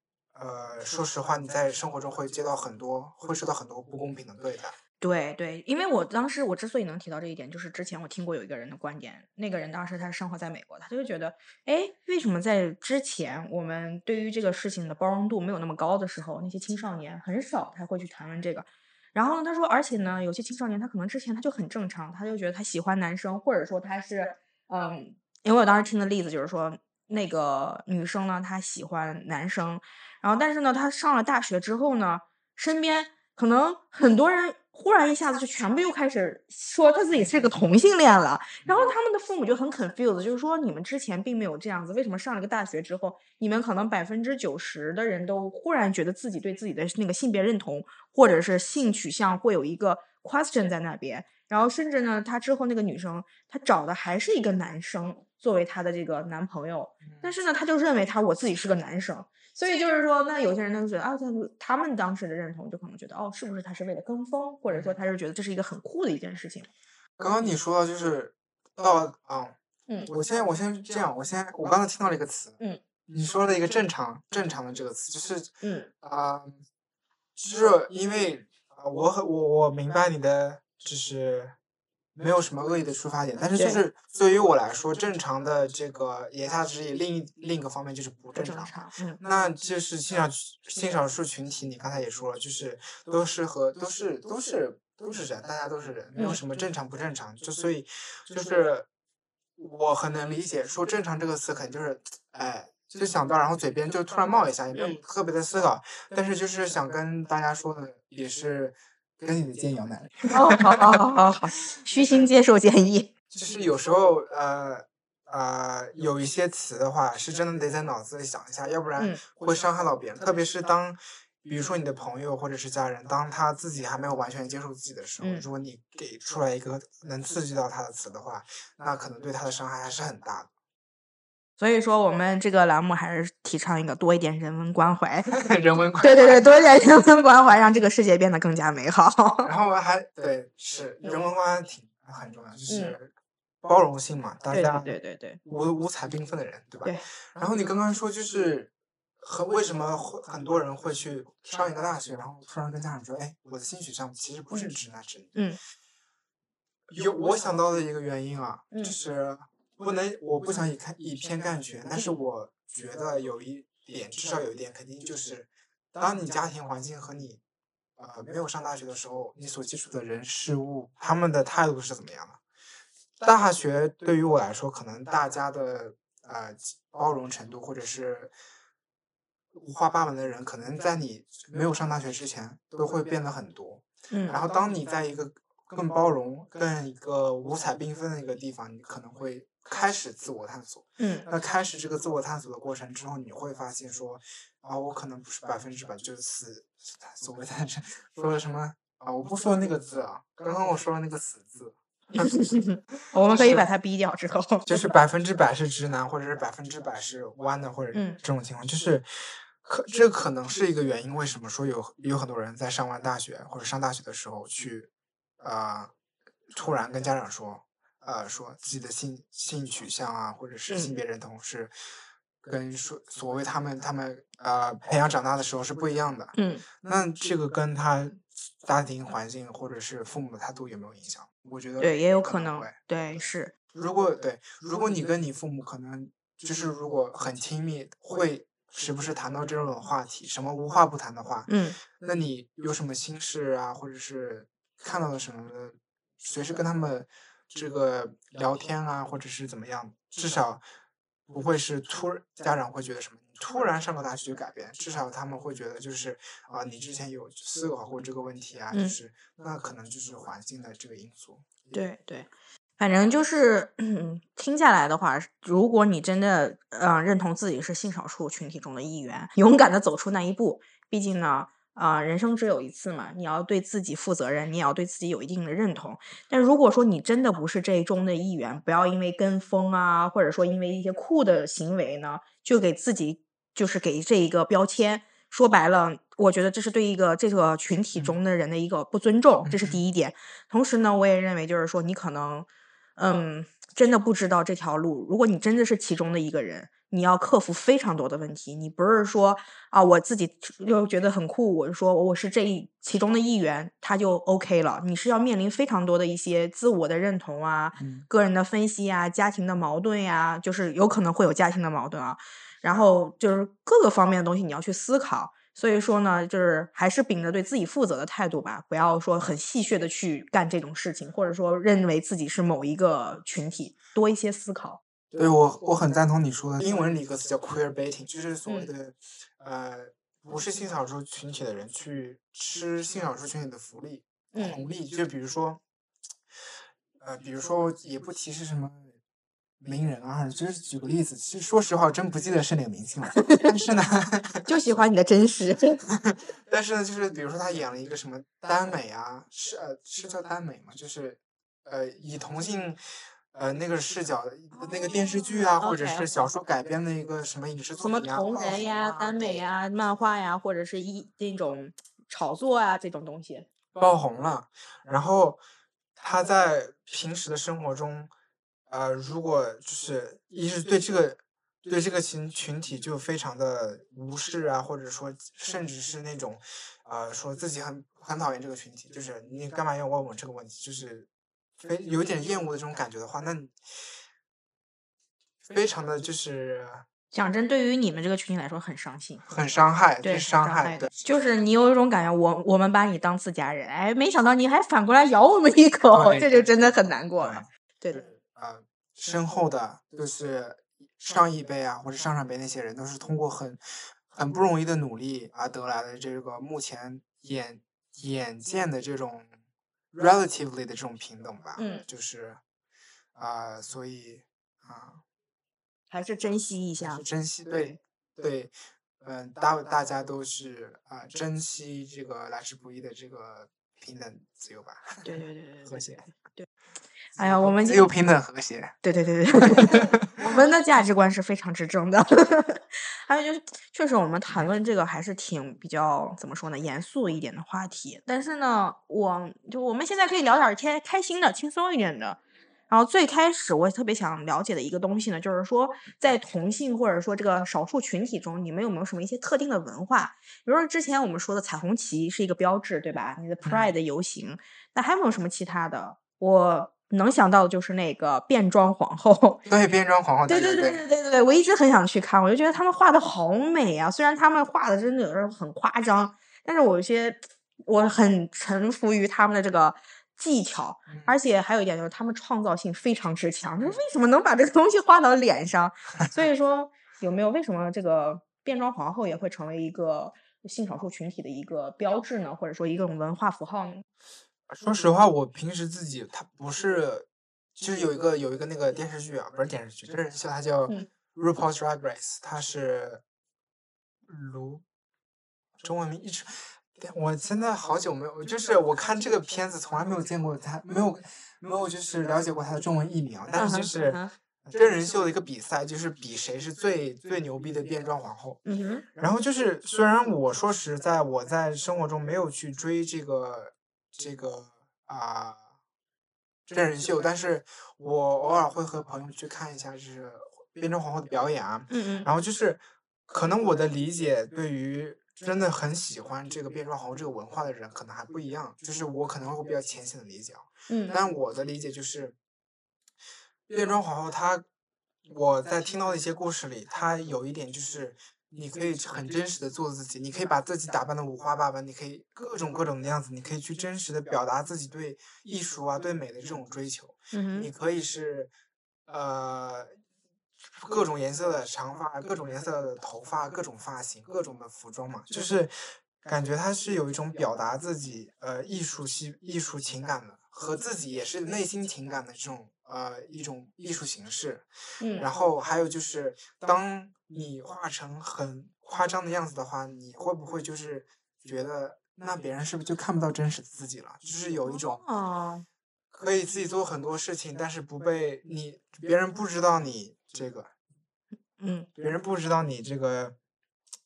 呃，说实话，你在生活中会接到很多，会受到很多不公平的对待。对对，因为我当时我之所以能提到这一点，就是之前我听过有一个人的观点，那个人当时他是生活在美国，他就觉得，哎，为什么在之前我们对于这个事情的包容度没有那么高的时候，那些青少年很少他会去谈论这个。然后呢，他说，而且呢，有些青少年他可能之前他就很正常，他就觉得他喜欢男生，或者说他是，嗯，因为我当时听的例子就是说，那个女生呢，她喜欢男生，然后但是呢，她上了大学之后呢，身边可能很多人忽然一下子就全部又开始说他自己是个同性恋了，然后他们的父母就很 confused，就是说你们之前并没有这样子，为什么上了个大学之后，你们可能百分之九十的人都忽然觉得自己对自己的那个性别认同或者是性取向会有一个 question 在那边，然后甚至呢，他之后那个女生她找的还是一个男生作为她的这个男朋友，但是呢，他就认为他我自己是个男生。所以就是说，那有些人就觉得啊，他他们当时的认同就可能觉得哦，是不是他是为了跟风，或者说他是觉得这是一个很酷的一件事情。刚刚你说的就是到啊，嗯，我先我先这样，我先我刚才听到了一个词，嗯，你说了一个正常正常的这个词，就是嗯啊，就是因为啊，我很我我明白你的就是。没有什么恶意的出发点，但是就是对于我来说，正常的这个言下之意，另一另一个方面就是不正常。嗯，那就是性少性少数群体，你刚才也说了，就是都是和都是都是都是人，大家都是人，没有什么正常不正常。就所以就是我很能理解，说正常这个词可能就是哎就想到，然后嘴边就突然冒一下，也没有特别的思考。但是就是想跟大家说的也是。跟你的建议一样 *laughs* 好好好好好好，虚心接受建议。就是有时候呃呃有一些词的话，是真的得在脑子里想一下，要不然会伤害到别人。特别是当比如说你的朋友或者是家人，当他自己还没有完全接受自己的时候，如果你给出来一个能刺激到他的词的话，那可能对他的伤害还是很大的。所以说，我们这个栏目还是提倡一个多一点人文关怀，*laughs* 人文关对对对，多一点人文关怀，让这个世界变得更加美好。*laughs* 然后我还对是人文关怀挺很重要，就是包容性嘛，大家对对对五五彩缤纷的人，对吧？对。然后你刚刚说就是和为什么会很多人会去上一个大学，然后突然跟家长说，哎，我的兴趣项目其实不是直男直女。嗯。有我想到的一个原因啊，就是。不能，我不想以看以偏概全，但是我觉得有一点，至少有一点肯定就是，当你家庭环境和你，呃，没有上大学的时候，你所接触的人事物，他们的态度是怎么样的？大学对于我来说，可能大家的呃包容程度，或者是五花八门的人，可能在你没有上大学之前，都会变得很多。嗯。然后当你在一个更包容、更一个五彩缤纷的一个地方，你可能会。开始自我探索，嗯，那开始这个自我探索的过程之后，你会发现说，啊，我可能不是百分之百就是死，所谓的说了什么啊？我不说那个字啊，刚刚我说了那个死字 *laughs* *laughs* 我们可以把它 *laughs* 逼掉之后，就是百分之百是直男，或者是百分之百是弯的，或者这种情况，就是可这可能是一个原因。为什么说有有很多人在上完大学或者上大学的时候去啊，突然跟家长说。呃，说自己的性性取向啊，或者是性别认同是跟说所谓他们他们呃培养长大的时候是不一样的。嗯，那这个跟他家庭环境或者是父母的态度有没有影响？我觉得对，也有可能。对，是。如果对，如果你跟你父母可能就是如果很亲密，会时不时谈到这种话题，什么无话不谈的话，嗯，那你有什么心事啊，或者是看到了什么的，随时跟他们。这个聊天啊，或者是怎么样，至少不会是突家长会觉得什么，突然上个大学就改变，至少他们会觉得就是啊，你之前有思考过这个问题啊，就是那可能就是环境的这个因素。对对，反正就是听下来的话，如果你真的嗯认同自己是性少数群体中的一员，*laughs* 勇敢的走出那一步，毕竟呢。啊，人生只有一次嘛，你要对自己负责任，你也要对自己有一定的认同。但如果说你真的不是这一中的一员，不要因为跟风啊，或者说因为一些酷的行为呢，就给自己就是给这一个标签。说白了，我觉得这是对一个这个群体中的人的一个不尊重，这是第一点。同时呢，我也认为就是说，你可能，嗯，真的不知道这条路。如果你真的是其中的一个人。你要克服非常多的问题，你不是说啊，我自己就觉得很酷，我就说我是这一其中的一员，他就 OK 了。你是要面临非常多的一些自我的认同啊，个人的分析啊，家庭的矛盾呀，就是有可能会有家庭的矛盾啊，然后就是各个方面的东西你要去思考。所以说呢，就是还是秉着对自己负责的态度吧，不要说很戏谑的去干这种事情，或者说认为自己是某一个群体，多一些思考。对我，我很赞同你说的。英文里一个词叫 queer baiting，就是所谓的，呃，不是性少数群体的人去吃性少数群体的福利。嗯红利，就比如说，呃，比如说也不提是什么名人啊，就是举个例子，其实说实话，我真不记得是哪个明星了。但是呢，*laughs* 就喜欢你的真实。*laughs* 但是呢，就是比如说他演了一个什么耽美啊，是呃是叫耽美嘛？就是呃以同性呃那个视角的那个电视剧啊，或者是小说改编的一个什么影视作品啊，同爆红人呀、啊耽美呀、漫画呀，或者是一那种炒作啊这种东西。爆红了，然后他在平时的生活中，呃，如果就是一是对这个对这个群群体就非常的无视啊，或者说甚至是那种呃说自己很很讨厌这个群体，就是你干嘛要问我这个问题，就是非有点厌恶的这种感觉的话，那你非常的就是讲真，对于你们这个群体来说很伤心。很伤害，对，伤害，的对，，就是你有一种感觉，我我们把你当自家人，哎，没想到你还反过来咬我们一口，这就真的很难过了。对的，呃，身后的就是上一辈啊，或者上上辈那些人，都是通过很很不容易的努力而得来的这个目前眼眼见的这种 relatively 的这种平等吧。嗯就是啊、所以啊、还是珍惜一下。珍惜对对，嗯、大大家都是啊、珍惜这个来之不易的这个平等自由吧，对对对 *laughs* 对对和谐。对。哎呀，我们自由平等和谐。对对对对，*laughs* 我们的价值观是非常之正的。*laughs* 还有就是，确实我们谈论这个还是挺比较怎么说呢，严肃一点的话题。但是呢，我就我们现在可以聊点儿开开心的、轻松一点的。然后最开始我也特别想了解的一个东西呢，就是说在同性或者说这个少数群体中，你们有没有什么一些特定的文化？比如说之前我们说的彩虹旗是一个标志，对吧？你的 Pride 游行，那还有没有什么其他的？我能想到的就是那个变装皇后，*laughs* 对变装皇后，对对对对对对对，我一直很想去看，我就觉得他们画的好美啊，虽然他们画的真的有时候很夸张，但是我有些我很臣服于他们的这个技巧，而且还有一点就是他们创造性非常之强，就是为什么能把这个东西画到脸上？*laughs* 所以说有没有为什么这个变装皇后也会成为一个性少数群体的一个标志呢？或者说一种文化符号呢？说实话，我平时自己他不是，就是有一个有一个那个电视剧啊，不是电视剧，真人秀，它叫嗯《RuPaul's Drag Race》，它是卢，中文名一直，我现在好久没有，就是我看这个片子从来没有见过它，没有没有就是了解过它的中文译名啊，但是就是嗯真人秀的一个比赛，就是比谁是最最牛逼的变装皇后。嗯，然后就是，虽然我说实在，我在生活中没有去追这个这个啊、真人秀，但是我偶尔会和朋友去看一下，就是变装皇后的表演啊。嗯嗯然后就是，可能我的理解对于真的很喜欢这个变装皇后这个文化的人，可能还不一样。就是我可能会比较浅显的理解啊，嗯但我的理解就是，变装皇后她，我在听到的一些故事里，她有一点就是，你可以很真实的做自己，你可以把自己打扮的五花八门，你可以各种各种的样子，你可以去真实的表达自己对艺术啊、对美的这种追求。嗯，你可以是，呃，各种颜色的长发，各种颜色的头发，各种发型，各种的服装嘛，就是感觉它是有一种表达自己呃艺术系艺术情感的，和自己也是内心情感的这种呃一种艺术形式。嗯，然后还有就是，当你画成很夸张的样子的话，你会不会就是觉得那别人是不是就看不到真实的自己了？就是有一种。啊，可以自己做很多事情，但是不被你别人不知道你这个，嗯别人不知道你这个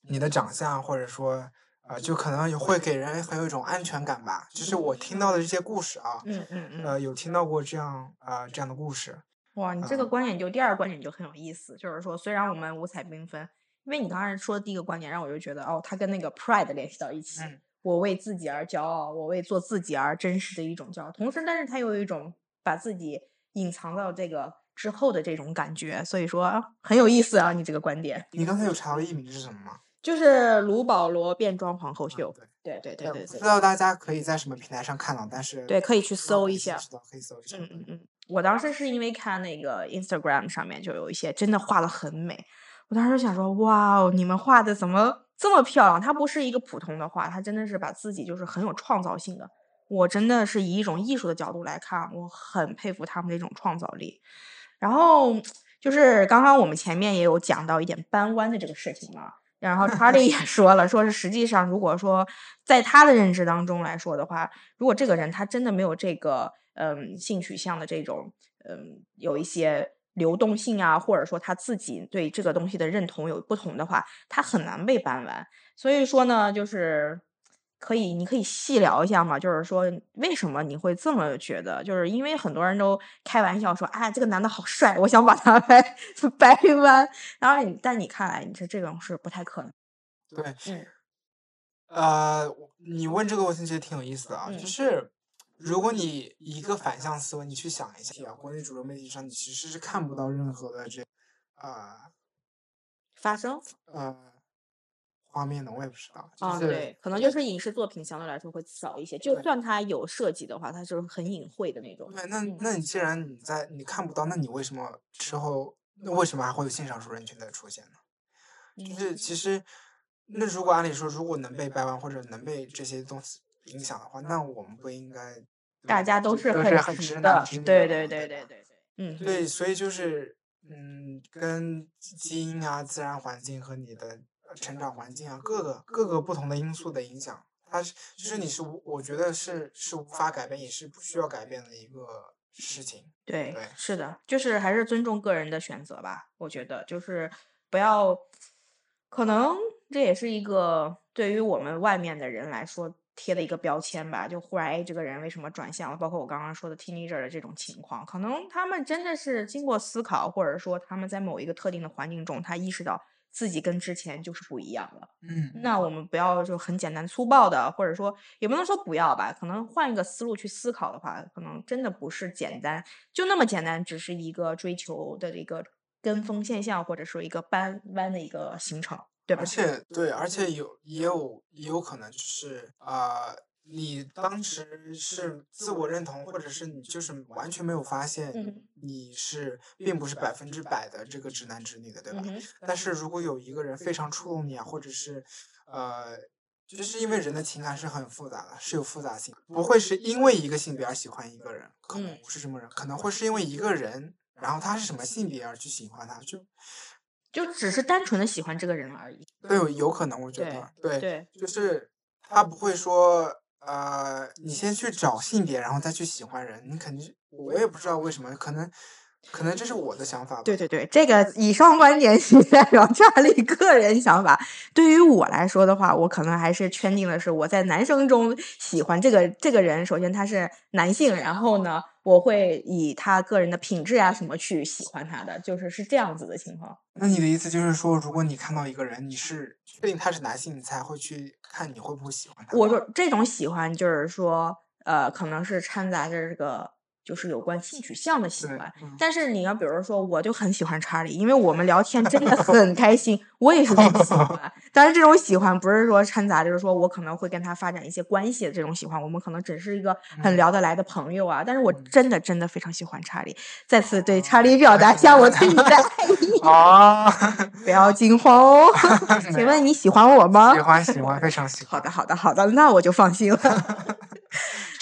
你的长相，或者说呃，就可能也会给人很有一种安全感吧。就是我听到的这些故事啊，嗯嗯嗯。呃，有听到过这样啊、呃、这样的故事，哇，你这个观点就第二个观点就很有意思，就是说虽然我们五彩缤纷，因为你刚才说的第一个观点让我就觉得哦，它跟那个 pride 联系到一起，嗯我为自己而骄傲，我为做自己而真实的一种骄傲，同时但是它又有一种把自己隐藏到这个之后的这种感觉，所以说啊很有意思啊，你这个观点你刚才有查到艺名是什么吗？就是卢保罗变装皇后秀，对对对对对对不知道大家可以在什么平台上看到，但是对，可以去搜一下。知道可以搜一下。嗯嗯嗯，我当时是因为看那个 Instagram 上面就有一些真的画的很美，我当时想说，哇哦，你们画的怎么这么漂亮？它不是一个普通的画，它真的是把自己就是很有创造性的我真的是以一种艺术的角度来看，我很佩服他们这种创造力。然后就是刚刚我们前面也有讲到一点搬弯的这个事情嘛，然后查理也 *laughs* 说了，说是实际上如果说在他的认知当中来说的话，如果这个人他真的没有这个嗯性取向的这种嗯有一些流动性啊，或者说他自己对这个东西的认同有不同的话，他很难被搬完。所以说呢，就是。可以，你可以细聊一下嘛？就是说，为什么你会这么觉得？就是因为很多人都开玩笑说，啊，这个男的好帅，我想把他 *laughs* 掰掰弯。然后你，但你看来，你说这种是不太可能。对，嗯，呃，你问这个问题其实挺有意思的啊，嗯就是如果你一个反向思维，你去想一下，国内主流媒体上你其实是看不到任何的这啊发生呃画面的，我也不知道，啊，就是对，可能就是影视作品相对来说会少一些。就算它有涉及的话，它就是很隐晦的那种。对，那嗯那你既然你在你看不到，那你为什么之后那为什么还会有性少数人群的出现呢？就是其实，那如果按理说，如果能被掰弯或者能被这些东西影响的话，那我们不应该大家都是很很直直的对对对对对对，嗯，对，所以就是嗯，跟基因啊、自然环境和你的呃成长环境啊，各个各个不同的因素的影响，它是就是你是无，我觉得是是无法改变，也是不需要改变的一个事情。对对，是的，就是还是尊重个人的选择吧。我觉得就是不要，可能这也是一个对于我们外面的人来说贴的一个标签吧。就忽然，哎，这个人为什么转向了？包括我刚刚说的 teenager 的这种情况，可能他们真的是经过思考，或者说他们在某一个特定的环境中，他意识到自己跟之前就是不一样了。嗯，那我们不要就很简单粗暴的，或者说也不能说不要吧，可能换一个思路去思考的话，可能真的不是简单就那么简单，只是一个追求的一个跟风现象，或者说一个搬弯的一个形成，对吧而？且对，而且有也有也有可能就是啊、呃你当时是自我认同，或者是你就是完全没有发现嗯你是并不是百分之百的这个直男直女的，对吧？嗯，但是如果有一个人非常触动你啊，或者是呃，就是因为人的情感是很复杂的，是有复杂性，不会是因为一个性别而喜欢一个人，可能嗯不是这么人，可能会是因为一个人，然后他是什么性别而去喜欢他，就就只是单纯的喜欢这个人而已。对有有可能，我觉对得对，对，就是他不会说呃，你先去找性别，然后再去喜欢人，你肯定我也不知道为什么，可能可能这是我的想法吧。对对对，这个以上观点 *laughs* 仅代表查理个人想法。对于我来说的话，我可能还是圈定的是我在男生中喜欢这个这个人。首先他是男性，然后呢，我会以他个人的品质啊什么去喜欢他的，就是是这样子的情况。那你的意思就是说，如果你看到一个人，你是确定他是男性，你才会去看你会不会喜欢他？我说这种喜欢就是说，呃，可能是掺杂着这个就是有关性取向的喜对欢。嗯但是你要比如说，我就很喜欢查理，因为我们聊天真的很开心，我也是很喜欢。*laughs* 但是，这种喜欢不是说掺杂，就是说我可能会跟他发展一些关系的这种喜欢，我们可能只是一个很嗯聊得来的朋友啊。但是我嗯真的真的非常喜欢查理，再次对查理表达一下我对你的 *laughs* 爱意，啊，不要惊慌哦。*laughs* 请问你喜欢我吗喜？欢喜欢，非常喜欢。好的，好的，好的，那我就放心了。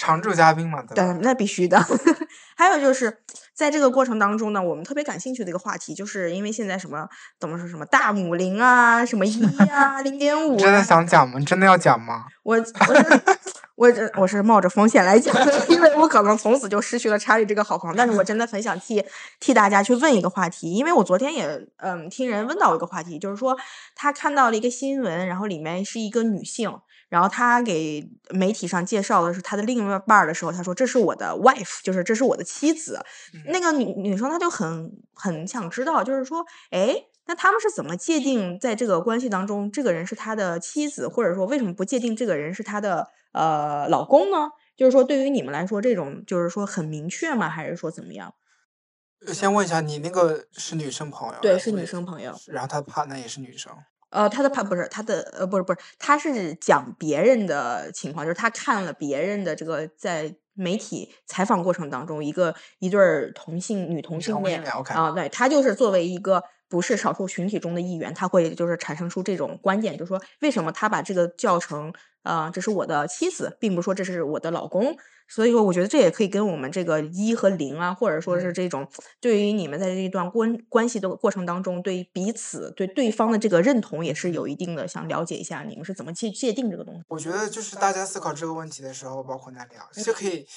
常驻嘉宾嘛，对那必须的。*laughs* 还有就是在这个过程当中呢，我们特别感兴趣的一个话题，就是因为现在什么怎么说什么大母零啊，什么一啊，零点五真的啊，想讲吗？你真的要讲吗？我我是我这我是冒着风险来讲的，因为我可能从此就失去了查理这个好朋友。但是我真的很想替替大家去问一个话题，因为我昨天也嗯听人问到一个话题，就是说他看到了一个新闻，然后里面是一个女性。然后他给媒体上介绍的是他的另一半儿的时候，他说：“这是我的 wife，就是这是我的妻子。”那个女女生她就很很想知道，就是说，哎，那他们是怎么界定在这个关系当中，这个人是他的妻子，或者说为什么不界定这个人是他的呃老公呢？就是说，对于你们来说，这种就是说很明确吗？还是说怎么样？呃先问一下，你那个是女生朋友？对，是女生朋友。然后他的 partner 也是女生。呃，他的怕不是他的呃，不是不是，他是讲别人的情况，就是他看了别人的这个在媒体采访过程当中，一个一对儿同性女同性恋啊，对他就是作为一个不是少数群体中的一员，他会就是产生出这种观点，就是说为什么他把这个叫成呃，这是我的妻子，并不是说这是我的老公。所以说，我觉得这也可以跟我们这个一和零啊，或者说是嗯这种对于你们在这一段关关系的过程当中，对彼此对对方的这个认同也是有一定的，想了解一下你们是怎么去界定这个东西。我觉得就是大家思考这个问题的时候，包括那里啊，就可以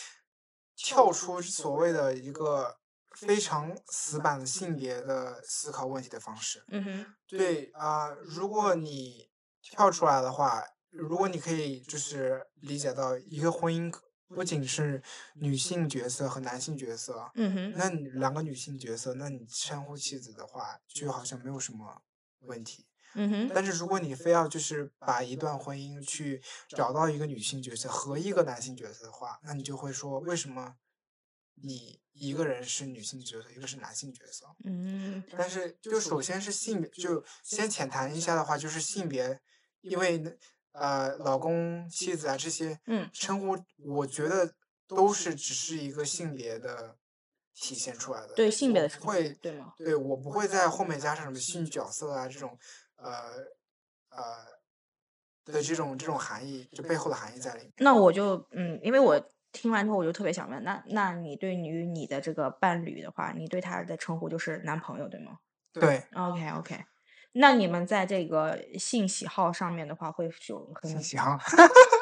跳出所谓的一个非常死板的性别的思考问题的方式。嗯哼，对啊、如果你跳出来的话，如果你可以就是理解到一个婚姻不仅是女性角色和男性角色，嗯哼，那你两个女性角色，那你称呼妻子的话，就好像没有什么问题。嗯哼，但是如果你非要就是把一段婚姻去找到一个女性角色和一个男性角色的话，那你就会说为什么你一个人是女性角色，一个是男性角色？嗯但是就首先是性别，就先浅谈一下的话，就是性别，因为呃老公、妻子啊这些嗯称呼，我觉得都是只是一个性别的体现出来的。对性别我的不会对吗？对我不会在后面加上什么性角色啊这种呃呃的这种这种含义，就背后的含义在里面。那我就嗯，因为我听完之后，我就特别想问，那那你对于你的这个伴侣的话，你对他的称呼就是男朋友，对吗？对，？OK OK，那你们在这个性喜好上面的话，会有很信息哈，嗯 *laughs*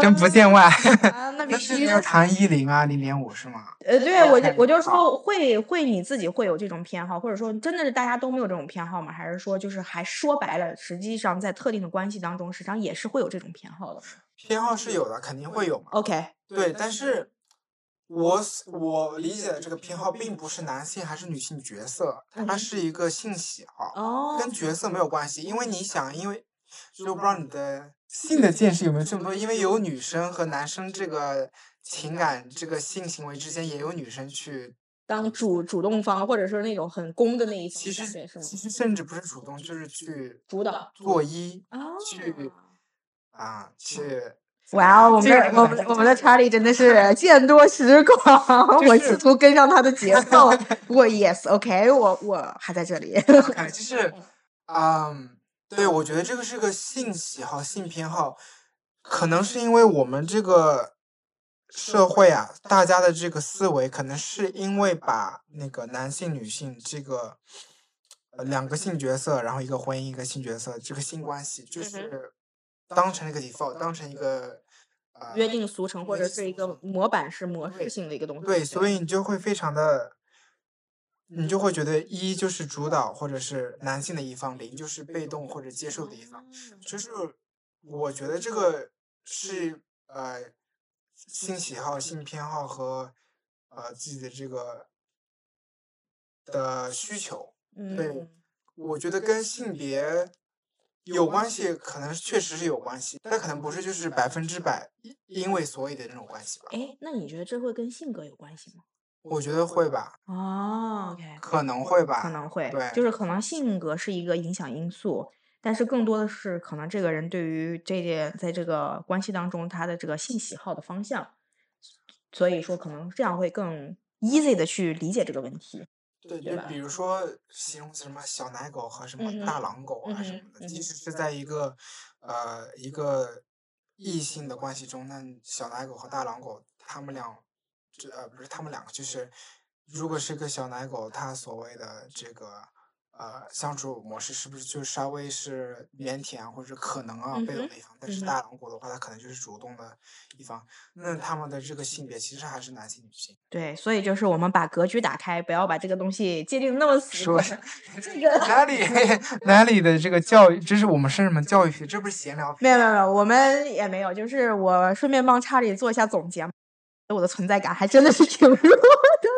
真不见外。啊，*laughs* 那是要谈一零啊，零点五是吗？呃，对，我就我就说会会你自己会有这种偏好，或者说真的是大家都没有这种偏好吗？还是说就是还说白了，实际上在特定的关系当中，实际上也是会有这种偏好的。偏好是有的，肯定会有嘛。OK，对，但是我我理解的这个偏好，并不是男性还是女性角色，它是一个性喜好，哦，跟角色没有关系。因为你想，因为就不知道你的性的见识有没有这么多，因为有女生和男生这个情感、这个性行为之间，也有女生去，当主主动方，或者说那种很攻的那一方其实？其实甚至不是主动，就是去主导做一啊，去啊去。哇哦，我们的我们我们的查理真的是见多识广，*laughs* 我就是试图跟上他的节 *laughs* 奏。不过 yes，OK，我我还在这里。OK，就是，*laughs* 嗯，对，我觉得这个是个性喜好、性偏好，可能是因为我们这个社会啊，大家的这个思维，可能是因为把那个男性、女性这个呃两个性角色，然后一个婚姻，一个性角色，这个性关系，就是当成一个 default，当成一个呃约定俗成，或者是一个模板式、模式性的一个东西。对，所以你就会非常的，你就会觉得一就是主导或者是男性的一方，零就是被动或者接受的一方。就是我觉得这个是呃性喜好、性偏好和呃自己的这个的需求。对嗯，我觉得跟性别有关系，可能确实是有关系，但可能不是就是百分之百因因为所以的那种关系吧。哎，那你觉得这会跟性格有关系吗？我觉得会吧，哦，OK，可能会吧，可能会，对，就是可能性格是一个影响因素，但是更多的是可能这个人对于这件在这个关系当中他的这个性喜好的方向，所以说可能这样会更 easy 的去理解这个问题。对，就比如？说形容词什么小奶狗和什么大狼狗啊嗯什么的，即使是在。一个呃一个异性的关系中，那小奶狗和大狼狗，他们俩这呃不是他们两个，就是如果是个小奶狗，它所谓的这个呃相处模式是不是就稍微是腼腆啊或者可能啊被动的一方，但是大狼狗的话，它可能就是主动的一方，那他们的这个性别其实还是男性女性。对，所以就是我们把格局打开，不要把这个东西界定那么死说。这个哪里 *laughs* 哪里的这个教育，这是我们是什么教育学？这不是闲聊没有没有没有，我们也没有，就是我顺便帮查理做一下总结嘛，我的存在感还真的是 *laughs* 挺弱的。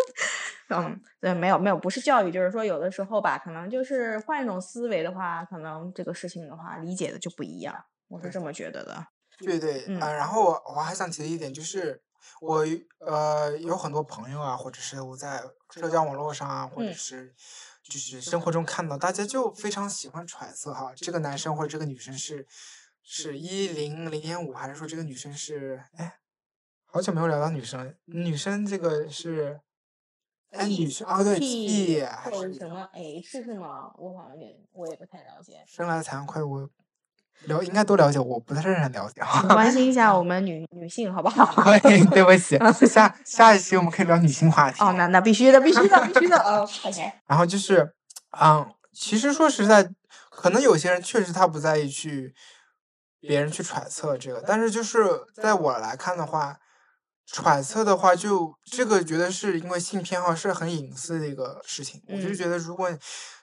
嗯，对，没有没有，不是教育，就是说有的时候吧，可能就是换一种思维的话，可能这个事情的话，理解的就不一样，我是这么觉得的。对对，嗯呃，然后我我还想提的一点就是，我呃有很多朋友啊，或者是我在社交网络上啊，或者嗯是就是生活中看到，大家就非常喜欢揣测哈，这个男生或者这个女生是是一零零点五，还是说这个女生是哎，好久没有聊到女生，女生这个是哎女生啊对 T 还是什么 H 是吗？我好像也我也不太了解。生来惭愧，我了应该都了解，我不太是很了解请关心一下我们 *laughs* 女女性好不好？*laughs* 对不起，下 *laughs* 下一期我们可以聊女性话题。哦，那那必须的，必须的，必须的。哦，OK。然后就是，嗯，其实说实在，可能有些人确实他不在意去别人去揣测这个，但是就是在我来看的话，揣测的话就这个觉得是因为性偏好是很隐私的一个事情，我就嗯。觉得如果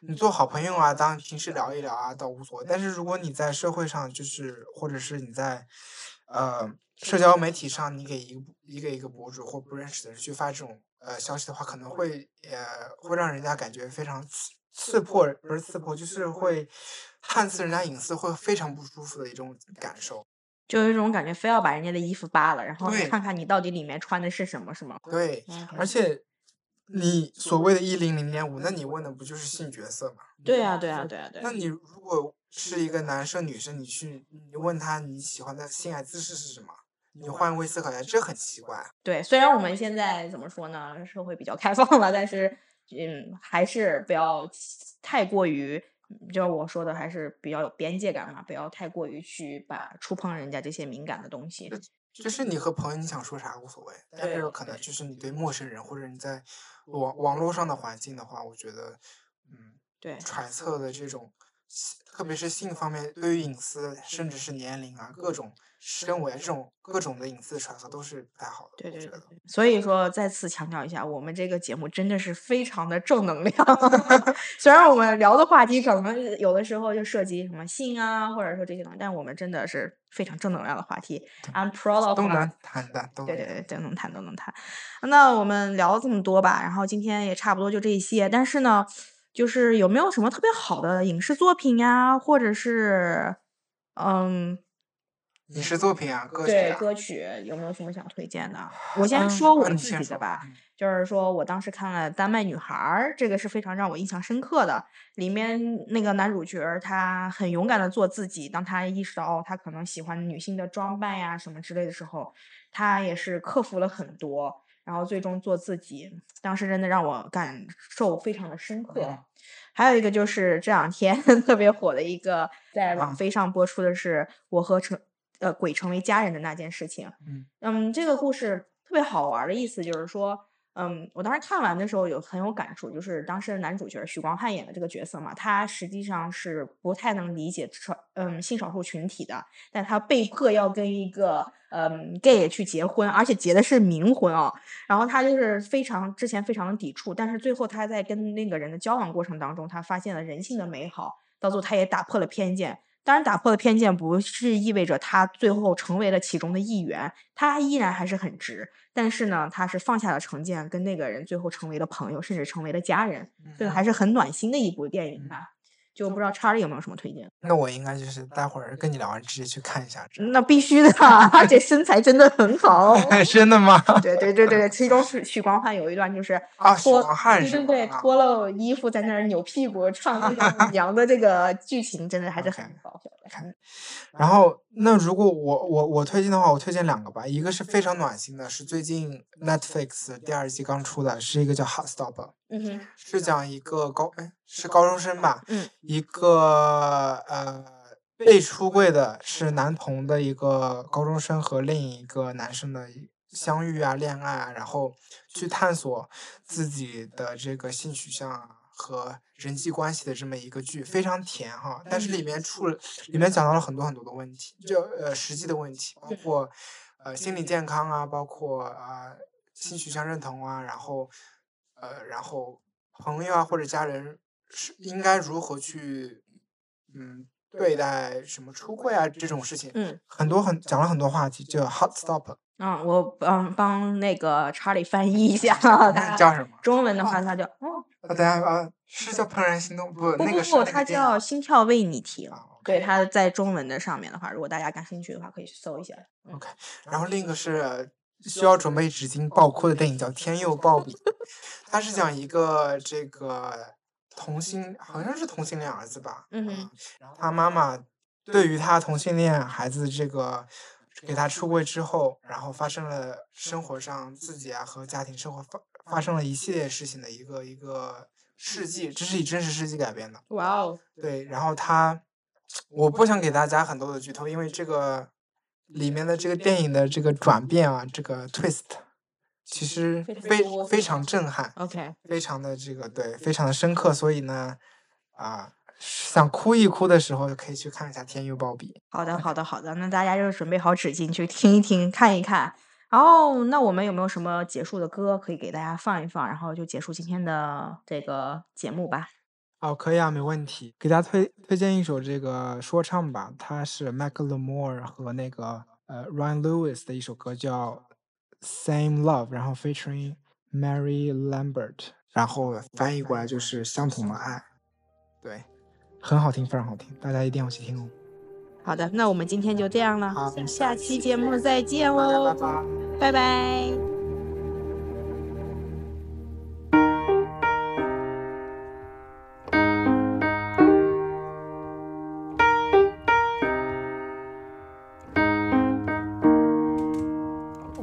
你做好朋友啊，当然平时聊一聊啊倒无所谓，但是如果你在社会上就是或者是你在呃社交媒体上，你给一个一个一个博主或不认识的人去发这种呃消息的话，可能会呃会让人家感觉非常刺刺破，不是刺破，就是会探刺人家隐私，会非常不舒服的一种感受。就有一种感觉，非要把人家的衣服扒了，然后看看你到底里面穿的是什么，是吗？对，嗯而且你所谓的一零零点五，那你问的不就是性角色吗？对啊，对啊，对啊，对啊。那你如果是一个男生女生，你去你问他你喜欢的性爱姿势是什么？你换位思考一下，这很奇怪。对，虽然我们现在怎么说呢，社会比较开放了，但是嗯，还是不要太过于，就是我说的，还是比较有边界感嘛，不要太过于去把触碰人家这些敏感的东西。就是你和朋友你想说啥无所谓，但是可能就是你对陌生人或者你在网网络上的环境的话，我觉得，嗯，对，揣测的这种，特别是性方面对于隐私，甚至是年龄啊各种身围啊这种各种的隐私的揣测都是不太好的。对对对所以说再次强调一下，我们这个节目真的是非常的正能量。*laughs* 虽然我们聊的话题可能有的时候就涉及什么性啊，或者说这些东西，但我们真的是非常正能量的话题。I'm proud of 都能谈的，都能对对对，都能谈都能谈。那我们聊了这么多吧，然后今天也差不多就这些。但是呢，就是有没有什么特别好的影视作品呀，或者是嗯，影视作品啊，歌曲啊，对歌曲有没有什么想推荐的？我先嗯说我自己的吧。嗯就是说我当时看了《丹麦女孩儿》，这个是非常让我印象深刻的。里面那个男主角儿他很勇敢的做自己，当他意识到哦，他可能喜欢女性的装扮呀什么之类的时候，他也是克服了很多，然后最终做自己。当时真的让我感受非常的深刻。嗯还有一个就是这两天 *laughs* 特别火的一个在网啊飞上播出的是《我和成呃鬼成为家人的那件事情》。嗯嗯，这个故事特别好玩儿的意思就是说，嗯，我当时看完的时候有很有感触，就是当时的男主角许光汉演的这个角色嘛，他实际上是不太能理解少嗯性少数群体的，但他被迫要跟一个嗯 gay 去结婚，而且结的是冥婚哦。然后他就是非常之前非常的抵触，但是最后他在跟那个人的交往过程当中，他发现了人性的美好，到最后他也打破了偏见。当然，打破了偏见不是意味着他最后成为了其中的一员，他依然还是很直。但是呢，他是放下了成见，跟那个人最后成为了朋友，甚至成为了家人。这个还是很暖心的一部电影吧。就不知道查理有没有什么推荐？那我应该就是待会儿跟你聊完直接去看一下。那必须的，而且身材真的很好。*laughs* 真的吗？对对对对，其中 *laughs* 许许光汉有一段就是啊许脱光汉是对对对，脱了衣服在那儿扭屁股 *laughs* 唱那个娘的这个剧情，真的还是很搞笑的。看然后，那如果我我我推荐的话，我推荐两个吧。一个是非常暖心的，是最近 Netflix 第二季刚出的，是一个叫《Hot Stop》，嗯哼，是讲一个高哎是高中生吧，嗯一个呃被出柜的是男同的一个高中生和另一个男生的相遇啊、恋爱啊，然后去探索自己的这个性取向啊和人际关系的这么一个剧，非常甜哈。但是里面出了，里面讲到了很多很多的问题，就呃实际的问题，包括呃心理健康啊，包括啊、呃、性取向认同啊，然后呃然后朋友啊或者家人是应该如何去嗯对待什么出柜啊这种事情，嗯很多很讲了很多话题，叫 hot stop，嗯，我帮帮那个查理翻译一下，*laughs* 那他叫什么？中文的话，他叫哦啊，等下啊，是叫怦然心动不？不那个是不不，它叫心跳为你停。啊对，它在中文的上面的话，如果大家感兴趣的话，可以去搜一下。嗯 OK，然后另一个是需要准备纸巾爆哭的电影叫《天佑鲍比》，它是讲一个这个同性，好像是同性恋儿子吧，嗯他妈妈对于他同性恋孩子这个给他出柜之后，然后发生了生活上自己啊和家庭生活发发生了一系列事情的一个一个事迹，这是以真实事迹改编的。哇哦，对，然后他我不想给大家很多的剧透，因为这个里面的这个电影的这个转变啊，这个 twist，其实非非常震撼，OK，非常的这个对，非常的深刻，所以呢，啊。想哭一哭的时候，可以去看一下《天佑暴比》。好的，好的，好的。那大家就准备好纸巾去听一听、看一看。然后，那我们有没有什么结束的歌可以给大家放一放？然后就结束今天的这个节目吧。哦，可以啊，没问题。给大家推推荐一首这个说唱吧，它是 Macklemore 和那个呃 Ryan Lewis 的一首歌，叫《Same Love》，然后 featuring Mary Lambert，然后翻译过来就是相同的爱。对。很好听，非常好听，大家一定要去听哦。好的，那我们今天就这样了，好，下期节目再见喽，拜拜。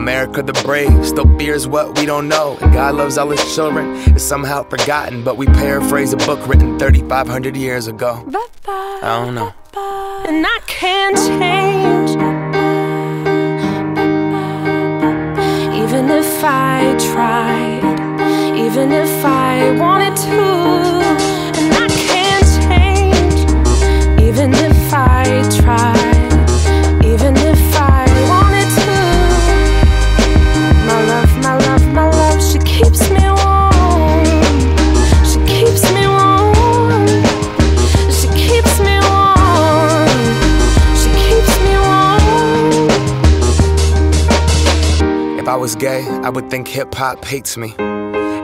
America the brave still fears what we don't know. And God loves all his children. It's somehow forgotten, but we paraphrase a book written 3,500 years ago. I don't know. And I can't change. Even if I tried, even if I wanted to. And I can't change. Even if I tried, was gay, I would think hip hop hates me.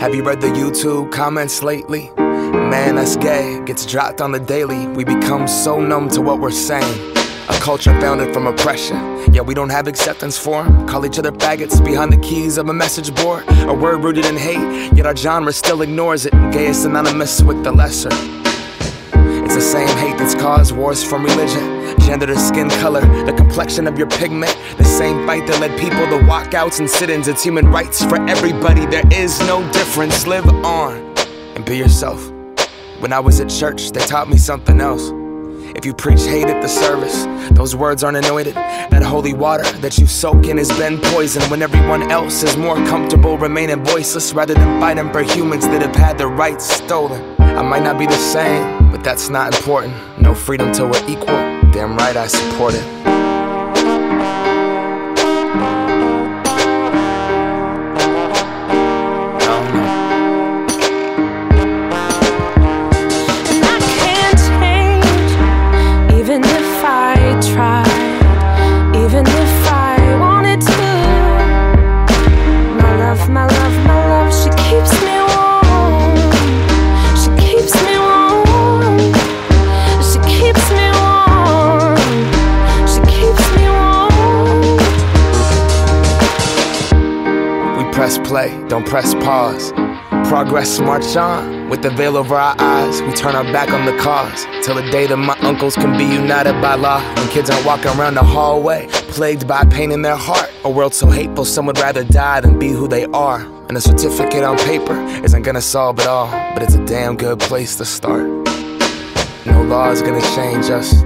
Have you read the YouTube comments lately? Man, that's gay. Gets dropped on the daily. We become so numb to what we're saying. A culture founded from oppression. Yeah, we don't have acceptance for them. Call each other faggots behind the keys of a message board. A word rooted in hate, yet our genre still ignores it. Gay is synonymous with the lesser. It's the same hate that's caused wars from religion, gender to skin color, the complexion of your pigment. The same fight that led people to walkouts and sit ins. It's human rights for everybody. There is no difference. Live on and be yourself. When I was at church, they taught me something else. If you preach hate at the service, those words aren't anointed. That holy water that you soak in has been poisoned when everyone else is more comfortable remaining voiceless rather than fighting for humans that have had their rights stolen. I might not be the same, but that's not important. No freedom till we're equal. Damn right I support it. Press pause. Progress march on with the veil over our eyes. We turn our back on the cause till the day that my uncles can be united by law. When kids aren't walking around the hallway, plagued by pain in their heart. A world so hateful, some would rather die than be who they are. And a certificate on paper isn't gonna solve it all, but it's a damn good place to start. No law is gonna change us.